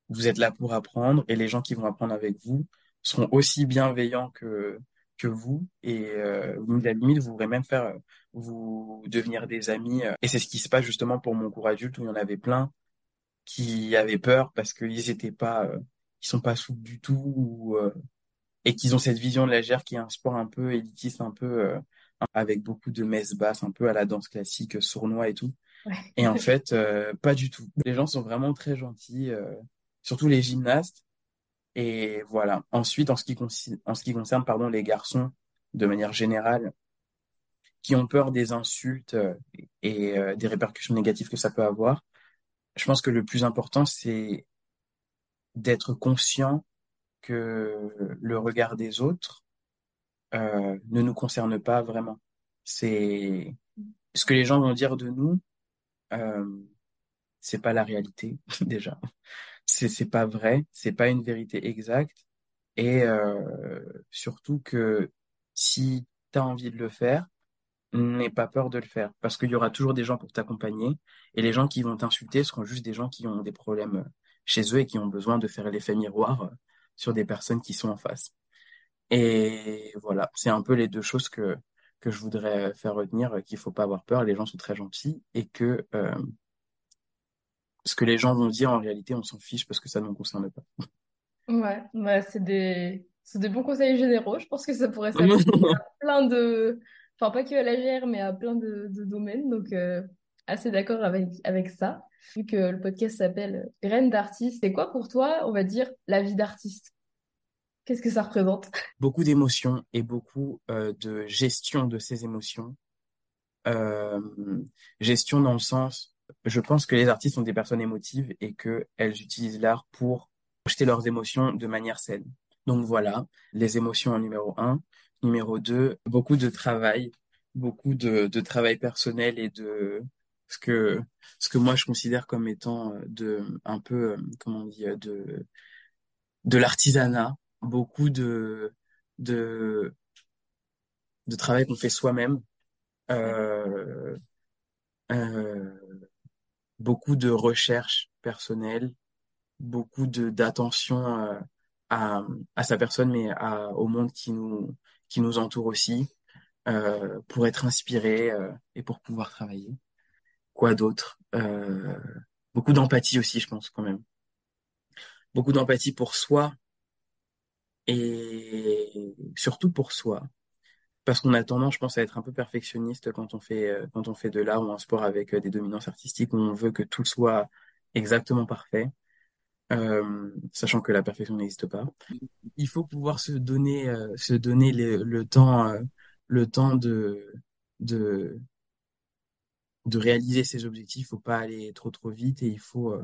Vous êtes là pour apprendre et les gens qui vont apprendre avec vous seront aussi bienveillants que que vous et euh, à la limite, vous pourrez même faire vous devenir des amis. Et c'est ce qui se passe justement pour mon cours adulte où il y en avait plein qui avaient peur parce qu'ils étaient pas, euh, ils sont pas souples du tout ou, euh, et qu'ils ont cette vision de la GR qui est un sport un peu élitiste, un peu euh, avec beaucoup de messes basses, un peu à la danse classique, sournois et tout. Et en fait, euh, pas du tout. Les gens sont vraiment très gentils, euh, surtout les gymnastes. Et voilà. Ensuite, en ce qui, conci- en ce qui concerne pardon, les garçons, de manière générale, qui ont peur des insultes euh, et des répercussions négatives que ça peut avoir, je pense que le plus important, c'est d'être conscient que le regard des autres ne nous concerne pas vraiment. C'est ce que les gens vont dire de nous, euh, c'est pas la réalité [laughs] déjà. C'est c'est pas vrai, c'est pas une vérité exacte. Et euh, surtout que si tu as envie de le faire, n'aie pas peur de le faire, parce qu'il y aura toujours des gens pour t'accompagner, et les gens qui vont t'insulter seront juste des gens qui ont des problèmes chez eux et qui ont besoin de faire l'effet miroir euh, sur des personnes qui sont en face. Et voilà, c'est un peu les deux choses que que je voudrais faire retenir, euh, qu'il faut pas avoir peur, les gens sont très gentils, et que euh, ce que les gens vont dire en réalité, on s'en fiche parce que ça ne nous concerne pas. Ouais, ouais, c'est des, des bons conseils généraux. Je pense que ça pourrait s'appliquer [laughs] à plein de, enfin pas que à la GR, mais à plein de, de domaines. Donc, euh, assez d'accord avec, avec ça. Vu que le podcast s'appelle Graines d'artiste, c'est quoi pour toi, on va dire, la vie d'artiste? Qu'est-ce que ça représente? Beaucoup d'émotions et beaucoup euh, de gestion de ces émotions. Gestion dans le sens, je pense que les artistes sont des personnes émotives et que elles utilisent l'art pour projeter leurs émotions de manière saine. Donc voilà, les émotions en numéro un. Numéro deux, beaucoup de travail, beaucoup de, de travail personnel et de ce que ce que moi je considère comme étant euh, de un peu euh, comment on dit de de l'artisanat, beaucoup de de travail qu'on fait soi-même. Euh, euh, beaucoup de recherche personnelle, beaucoup de d'attention euh, à, à sa personne, mais à, au monde qui nous qui nous entoure aussi. pour être inspiré et pour pouvoir travailler. Quoi d'autre? Beaucoup d'empathie aussi, je pense quand même. Beaucoup d'empathie pour soi et surtout pour soi. Parce qu'on a tendance, je pense, à être un peu perfectionniste quand on fait, euh, quand on fait de l'art ou un sport avec euh, des dominances artistiques où on veut que tout soit exactement parfait, euh, sachant que la perfection n'existe pas. Il faut pouvoir se donner, se donner le, le temps, le temps de, de, de réaliser ses objectifs. Il faut pas aller trop trop vite et il faut,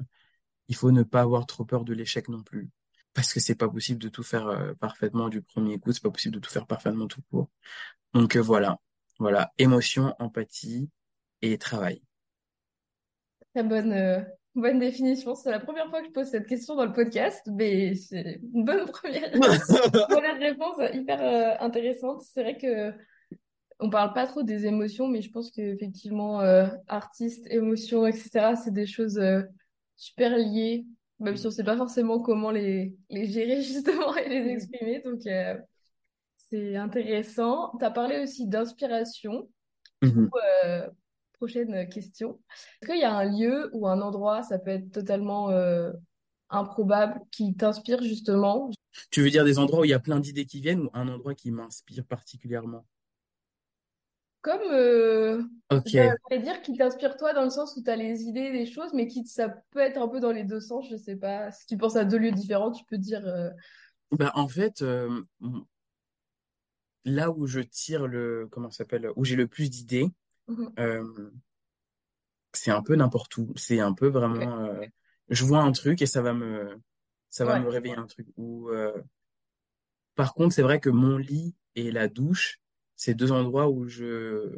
il faut ne pas avoir trop peur de l'échec non plus. Parce que c'est pas possible de tout faire euh, parfaitement du premier coup, c'est pas possible de tout faire parfaitement tout court. Donc euh, voilà, voilà, émotion, empathie et travail. Très bonne, euh, bonne définition. C'est la première fois que je pose cette question dans le podcast, mais c'est une bonne première, [laughs] première réponse, hyper euh, intéressante. C'est vrai que on parle pas trop des émotions, mais je pense qu'effectivement, euh, artistes, émotions, etc., c'est des choses euh, super liées, même si on sait pas forcément comment les, les gérer [laughs] justement et les exprimer. Donc, euh, c'est intéressant. Tu as parlé aussi d'inspiration. Mhm. Euh, prochaine question. Est-ce qu'il y a un lieu ou un endroit, ça peut être totalement euh, improbable, qui t'inspire justement? Tu veux dire des endroits où il y a plein d'idées qui viennent ou un endroit qui m'inspire particulièrement? Comme, euh, Ok, j'allais dire qui t'inspire toi dans le sens où tu as les idées des choses, mais qui ça peut être un peu dans les deux sens, je sais pas. Si tu penses à deux lieux différents, tu peux dire. euh, bah en fait, euh, là où je tire le, comment s'appelle, où j'ai le plus d'idées, mhm, euh, c'est un peu n'importe où. C'est un peu vraiment, je vois un truc et ça va me, ça va Ouais, me réveiller un truc. Ou, par contre, c'est vrai que mon lit et la douche, c'est deux endroits où je,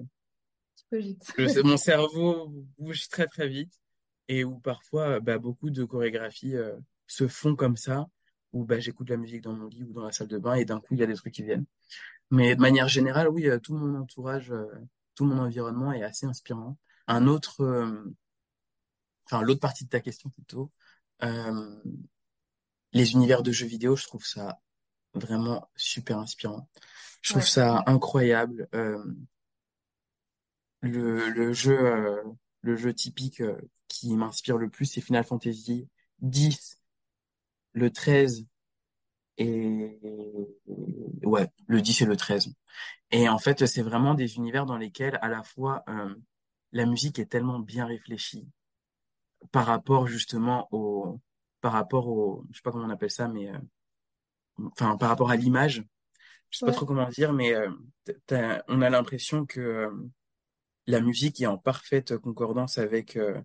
[laughs] mon cerveau bouge très très vite et où parfois, bah, beaucoup de chorégraphies euh, se font comme ça, où bah, j'écoute la musique dans mon lit ou dans la salle de bain et d'un coup, il y a des trucs qui viennent. Mais de manière générale, oui, euh, tout mon entourage, euh, tout mon environnement est assez inspirant. Un autre, euh, enfin, l'autre partie de ta question plutôt, euh, les univers de jeux vidéo, je trouve ça vraiment super inspirant. Je trouve Ouais, ça incroyable. Euh, le, le jeu, euh, le jeu typique euh, qui m'inspire le plus, c'est Final Fantasy X, le 13 et ouais, le 10 et le 13. Et en fait, c'est vraiment des univers dans lesquels à la fois euh, la musique est tellement bien réfléchie par rapport justement au par rapport au je sais pas comment on appelle ça mais euh, enfin par rapport à l'image je sais pas trop comment dire mais euh, on a l'impression que euh, la musique est en parfaite concordance avec euh,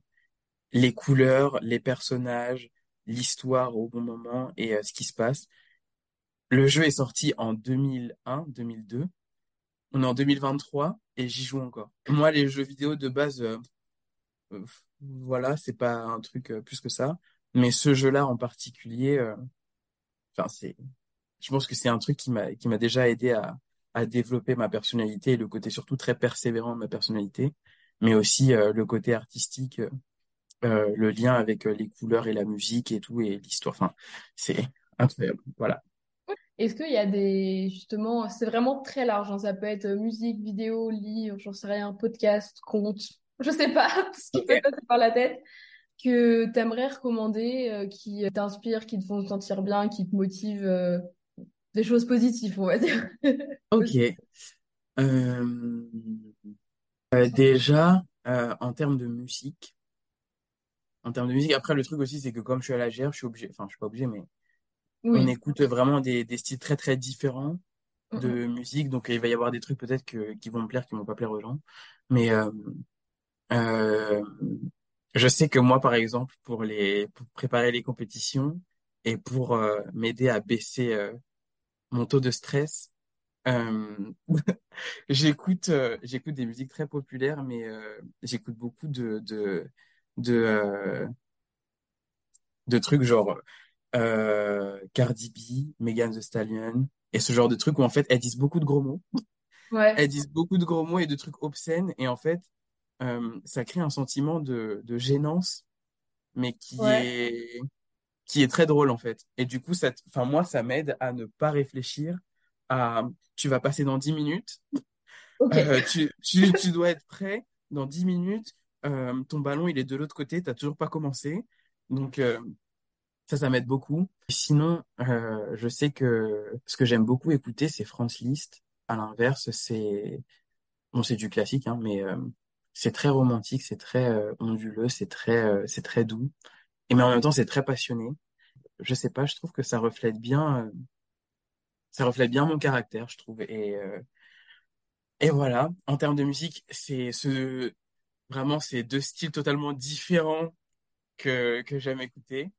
les couleurs les personnages l'histoire au bon moment et ce qui se passe. Le jeu est sorti en 2001 2002 on est en 2023 et j'y joue encore. Moi les jeux vidéo de base euh, euh, voilà c'est pas un truc euh, plus que ça. Mais ce jeu-là en particulier Enfin, c'est, je pense que c'est un truc qui m'a, qui m'a déjà aidé à, à développer ma personnalité et le côté surtout très persévérant de ma personnalité, mais aussi euh, le côté artistique, euh, le lien avec euh, les couleurs et la musique et tout et l'histoire. Enfin, c'est incroyable. Voilà. Est-ce qu'il y a des, justement, c'est vraiment très large, hein, ça peut être euh, musique, vidéo, livre, j'en sais rien, podcast, conte, [laughs] je sais pas, tout ce qui peut passer par la tête, que t'aimerais recommander, euh, qui t'inspire, qui te font te sentir bien, qui te motive, euh, des choses positives, on va dire. [laughs] Ok. Euh, euh, déjà, euh, en termes de musique, en termes de musique, après le truc aussi, c'est que comme je suis à la GR, je suis obligé, enfin, je suis pas obligé, mais on écoute vraiment des, des styles très très différents de musique, donc il va y avoir des trucs peut-être que, qui vont me plaire, qui vont pas plaire aux gens. Mais euh, euh, je sais que moi, par exemple, pour les pour préparer les compétitions et pour euh, m'aider à baisser euh, mon taux de stress, euh, [laughs] j'écoute euh, j'écoute des musiques très populaires, mais euh, j'écoute beaucoup de de de de trucs genre Cardi B, Megan Thee Stallion et ce genre de trucs où en fait elles disent beaucoup de gros mots. Ouais, Elles disent beaucoup de gros mots et de trucs obscènes et en fait ça crée un sentiment de, de gênance, mais qui ouais, est qui est très drôle en fait. Et du coup, ça, enfin moi, ça m'aide à ne pas réfléchir à tu vas passer dans 10 minutes. [laughs] Euh, tu, tu, tu dois être prêt dans 10 minutes. Euh, ton ballon, il est de l'autre côté, t'as toujours pas commencé. Donc, euh, ça, ça m'aide beaucoup. Sinon, je sais que ce que j'aime beaucoup écouter, c'est Franz Liszt. À l'inverse, c'est bon, c'est du classique, hein, mais c'est très romantique, c'est très onduleux, c'est très c'est très doux. Et mais en même temps, c'est très passionné. Je sais pas, je trouve que ça reflète bien euh, ça reflète bien mon caractère, je trouve. Et euh, et voilà. En termes de musique, c'est ce vraiment c'est deux styles totalement différents que que j'aime écouter.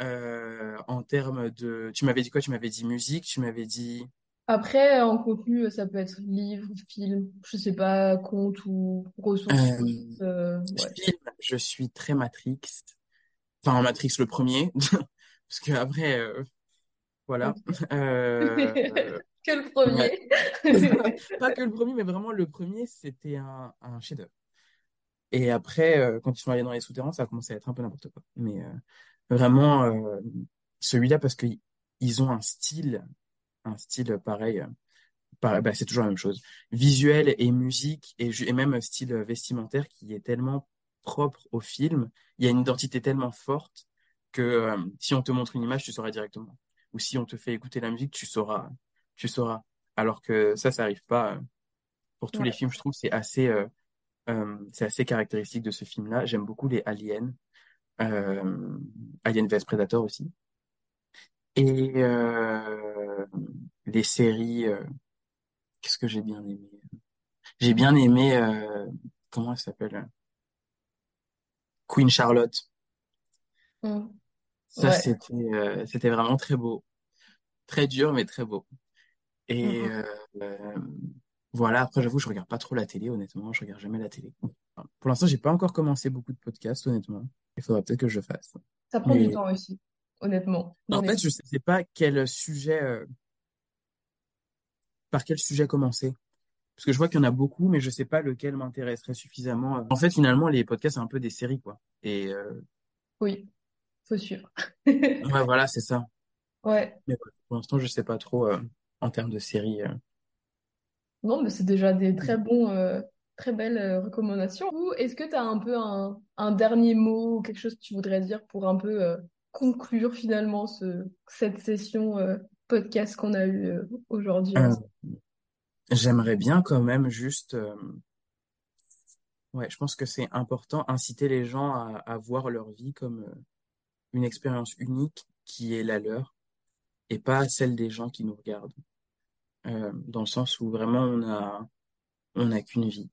Euh, en termes de, tu m'avais dit quoi? Tu m'avais dit musique, tu m'avais dit Après, en contenu, ça peut être livre, film, je sais pas, conte ou ressources. ouais. film. Je suis très Matrix. Enfin, Matrix le premier, [laughs] parce que après, euh, voilà. Euh, [laughs] Que le premier. [laughs] Pas que le premier, mais vraiment le premier, c'était un, un chef-d'œuvre. Et après, euh, quand ils sont allés dans les souterrains, ça a commencé à être un peu n'importe quoi. Mais vraiment, celui-là, parce que ils ont un style, un style pareil. bah, c'est toujours la même chose. Visuel et musique et, et même style vestimentaire qui est tellement propre au film. Il y a une identité tellement forte que euh, si on te montre une image, tu sauras directement. Ou si on te fait écouter la musique, tu sauras, tu sauras. Alors que ça, ça arrive pas euh, pour tous les films. Je trouve c'est assez, euh, euh, c'est assez caractéristique de ce film-là. J'aime beaucoup les aliens, Alien vs Predator aussi, et les séries. qu'est-ce que j'ai bien aimé? J'ai bien aimé, comment elle s'appelle? Queen Charlotte. Mm. Ça, Ouais. c'était, euh, c'était vraiment très beau. Très dur, mais très beau. Et mm. euh, euh, voilà, après, j'avoue, je regarde pas trop la télé, honnêtement. Je regarde jamais la télé. Enfin, Pour l'instant, j'ai pas encore commencé beaucoup de podcasts, honnêtement. Il faudra peut-être que je fasse. Ça prend du temps aussi, honnêtement, en fait, je sais pas quel sujet, euh, par quel sujet commencer. Parce que je vois qu'il y en a beaucoup, mais je sais pas lequel m'intéresserait suffisamment. euh. En fait, finalement, les podcasts, c'est un peu des séries, quoi. Et euh, Oui, faut suivre. ouais, voilà, c'est ça. [laughs] Ouais. Mais pour l'instant, je sais pas trop euh, en termes de séries. euh. Non, mais c'est déjà des très bons, euh, très belles recommandations. Ou est-ce que tu as un peu un, un dernier mot ou quelque chose que tu voudrais dire pour un peu conclure finalement ce, cette session podcast qu'on a eue aujourd'hui? J'aimerais bien quand même juste, euh, ouais, je pense que c'est important inciter les gens à, à voir leur vie comme euh, une expérience unique qui est la leur et pas celle des gens qui nous regardent. Euh, dans le sens où vraiment on a, on n'a qu'une vie.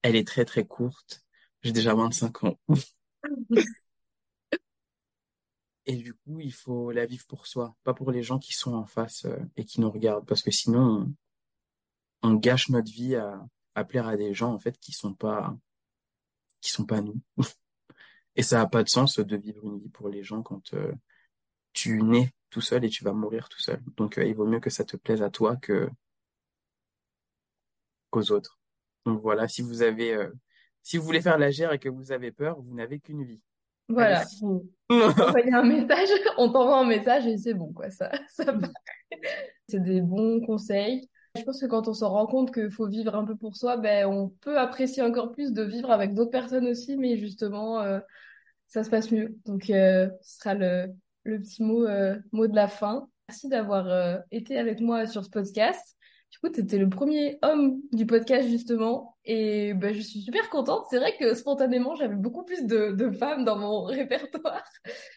Elle est très très courte. J'ai déjà 25 ans. [laughs] Et du coup, il faut la vivre pour soi, pas pour les gens qui sont en face et qui nous regardent, parce que sinon, on, on gâche notre vie à, à plaire à des gens en fait qui sont pas, qui sont pas nous. [laughs] Et ça a pas de sens de vivre une vie pour les gens quand euh, tu nais tout seul et tu vas mourir tout seul. Donc, euh, il vaut mieux que ça te plaise à toi que qu'aux autres. Donc voilà, si vous avez, euh, si vous voulez faire la gère et que vous avez peur, vous n'avez qu'une vie. Voilà, envoyez un message, on t'envoie un message et c'est bon, quoi, ça, ça. [laughs] C'est des bons conseils. Je pense que quand on se rend compte qu'il faut vivre un peu pour soi, ben, on peut apprécier encore plus de vivre avec d'autres personnes aussi, mais justement, euh, ça se passe mieux. Donc, euh, ce sera le, le petit mot, euh, mot de la fin. Merci d'avoir été avec moi sur ce podcast. Du coup, tu étais le premier homme du podcast, justement. Et ben, je suis super contente. C'est vrai que spontanément, j'avais beaucoup plus de, de femmes dans mon [laughs] répertoire.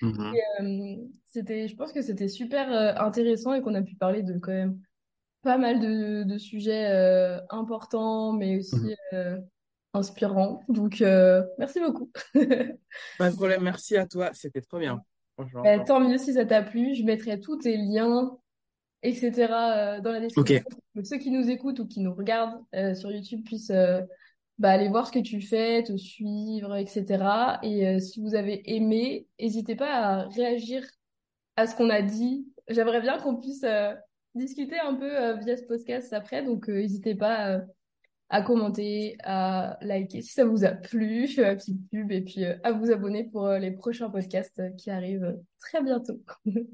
Mhm. Euh, c'était, je pense que c'était super intéressant et qu'on a pu parler de quand même pas mal de, de sujets euh, importants, mais Mhm. aussi euh, inspirants. Donc, euh, merci beaucoup. [laughs] Pas de problème, merci à toi, c'était trop bien. Franchement. Ben, tant mieux si ça t'a plu. Je mettrai tous tes liens, etc. euh, dans la description pour que ceux qui nous écoutent ou qui nous regardent euh, sur YouTube puissent euh, bah, aller voir ce que tu fais, te suivre, etc. Et euh, si vous avez aimé, n'hésitez pas à réagir à ce qu'on a dit. J'aimerais bien qu'on puisse euh, discuter un peu euh, via ce podcast après, donc euh, n'hésitez pas euh, à commenter, à liker si ça vous a plu, [laughs] petite pub, et puis à vous abonner pour les prochains podcasts qui arrivent très bientôt. [laughs]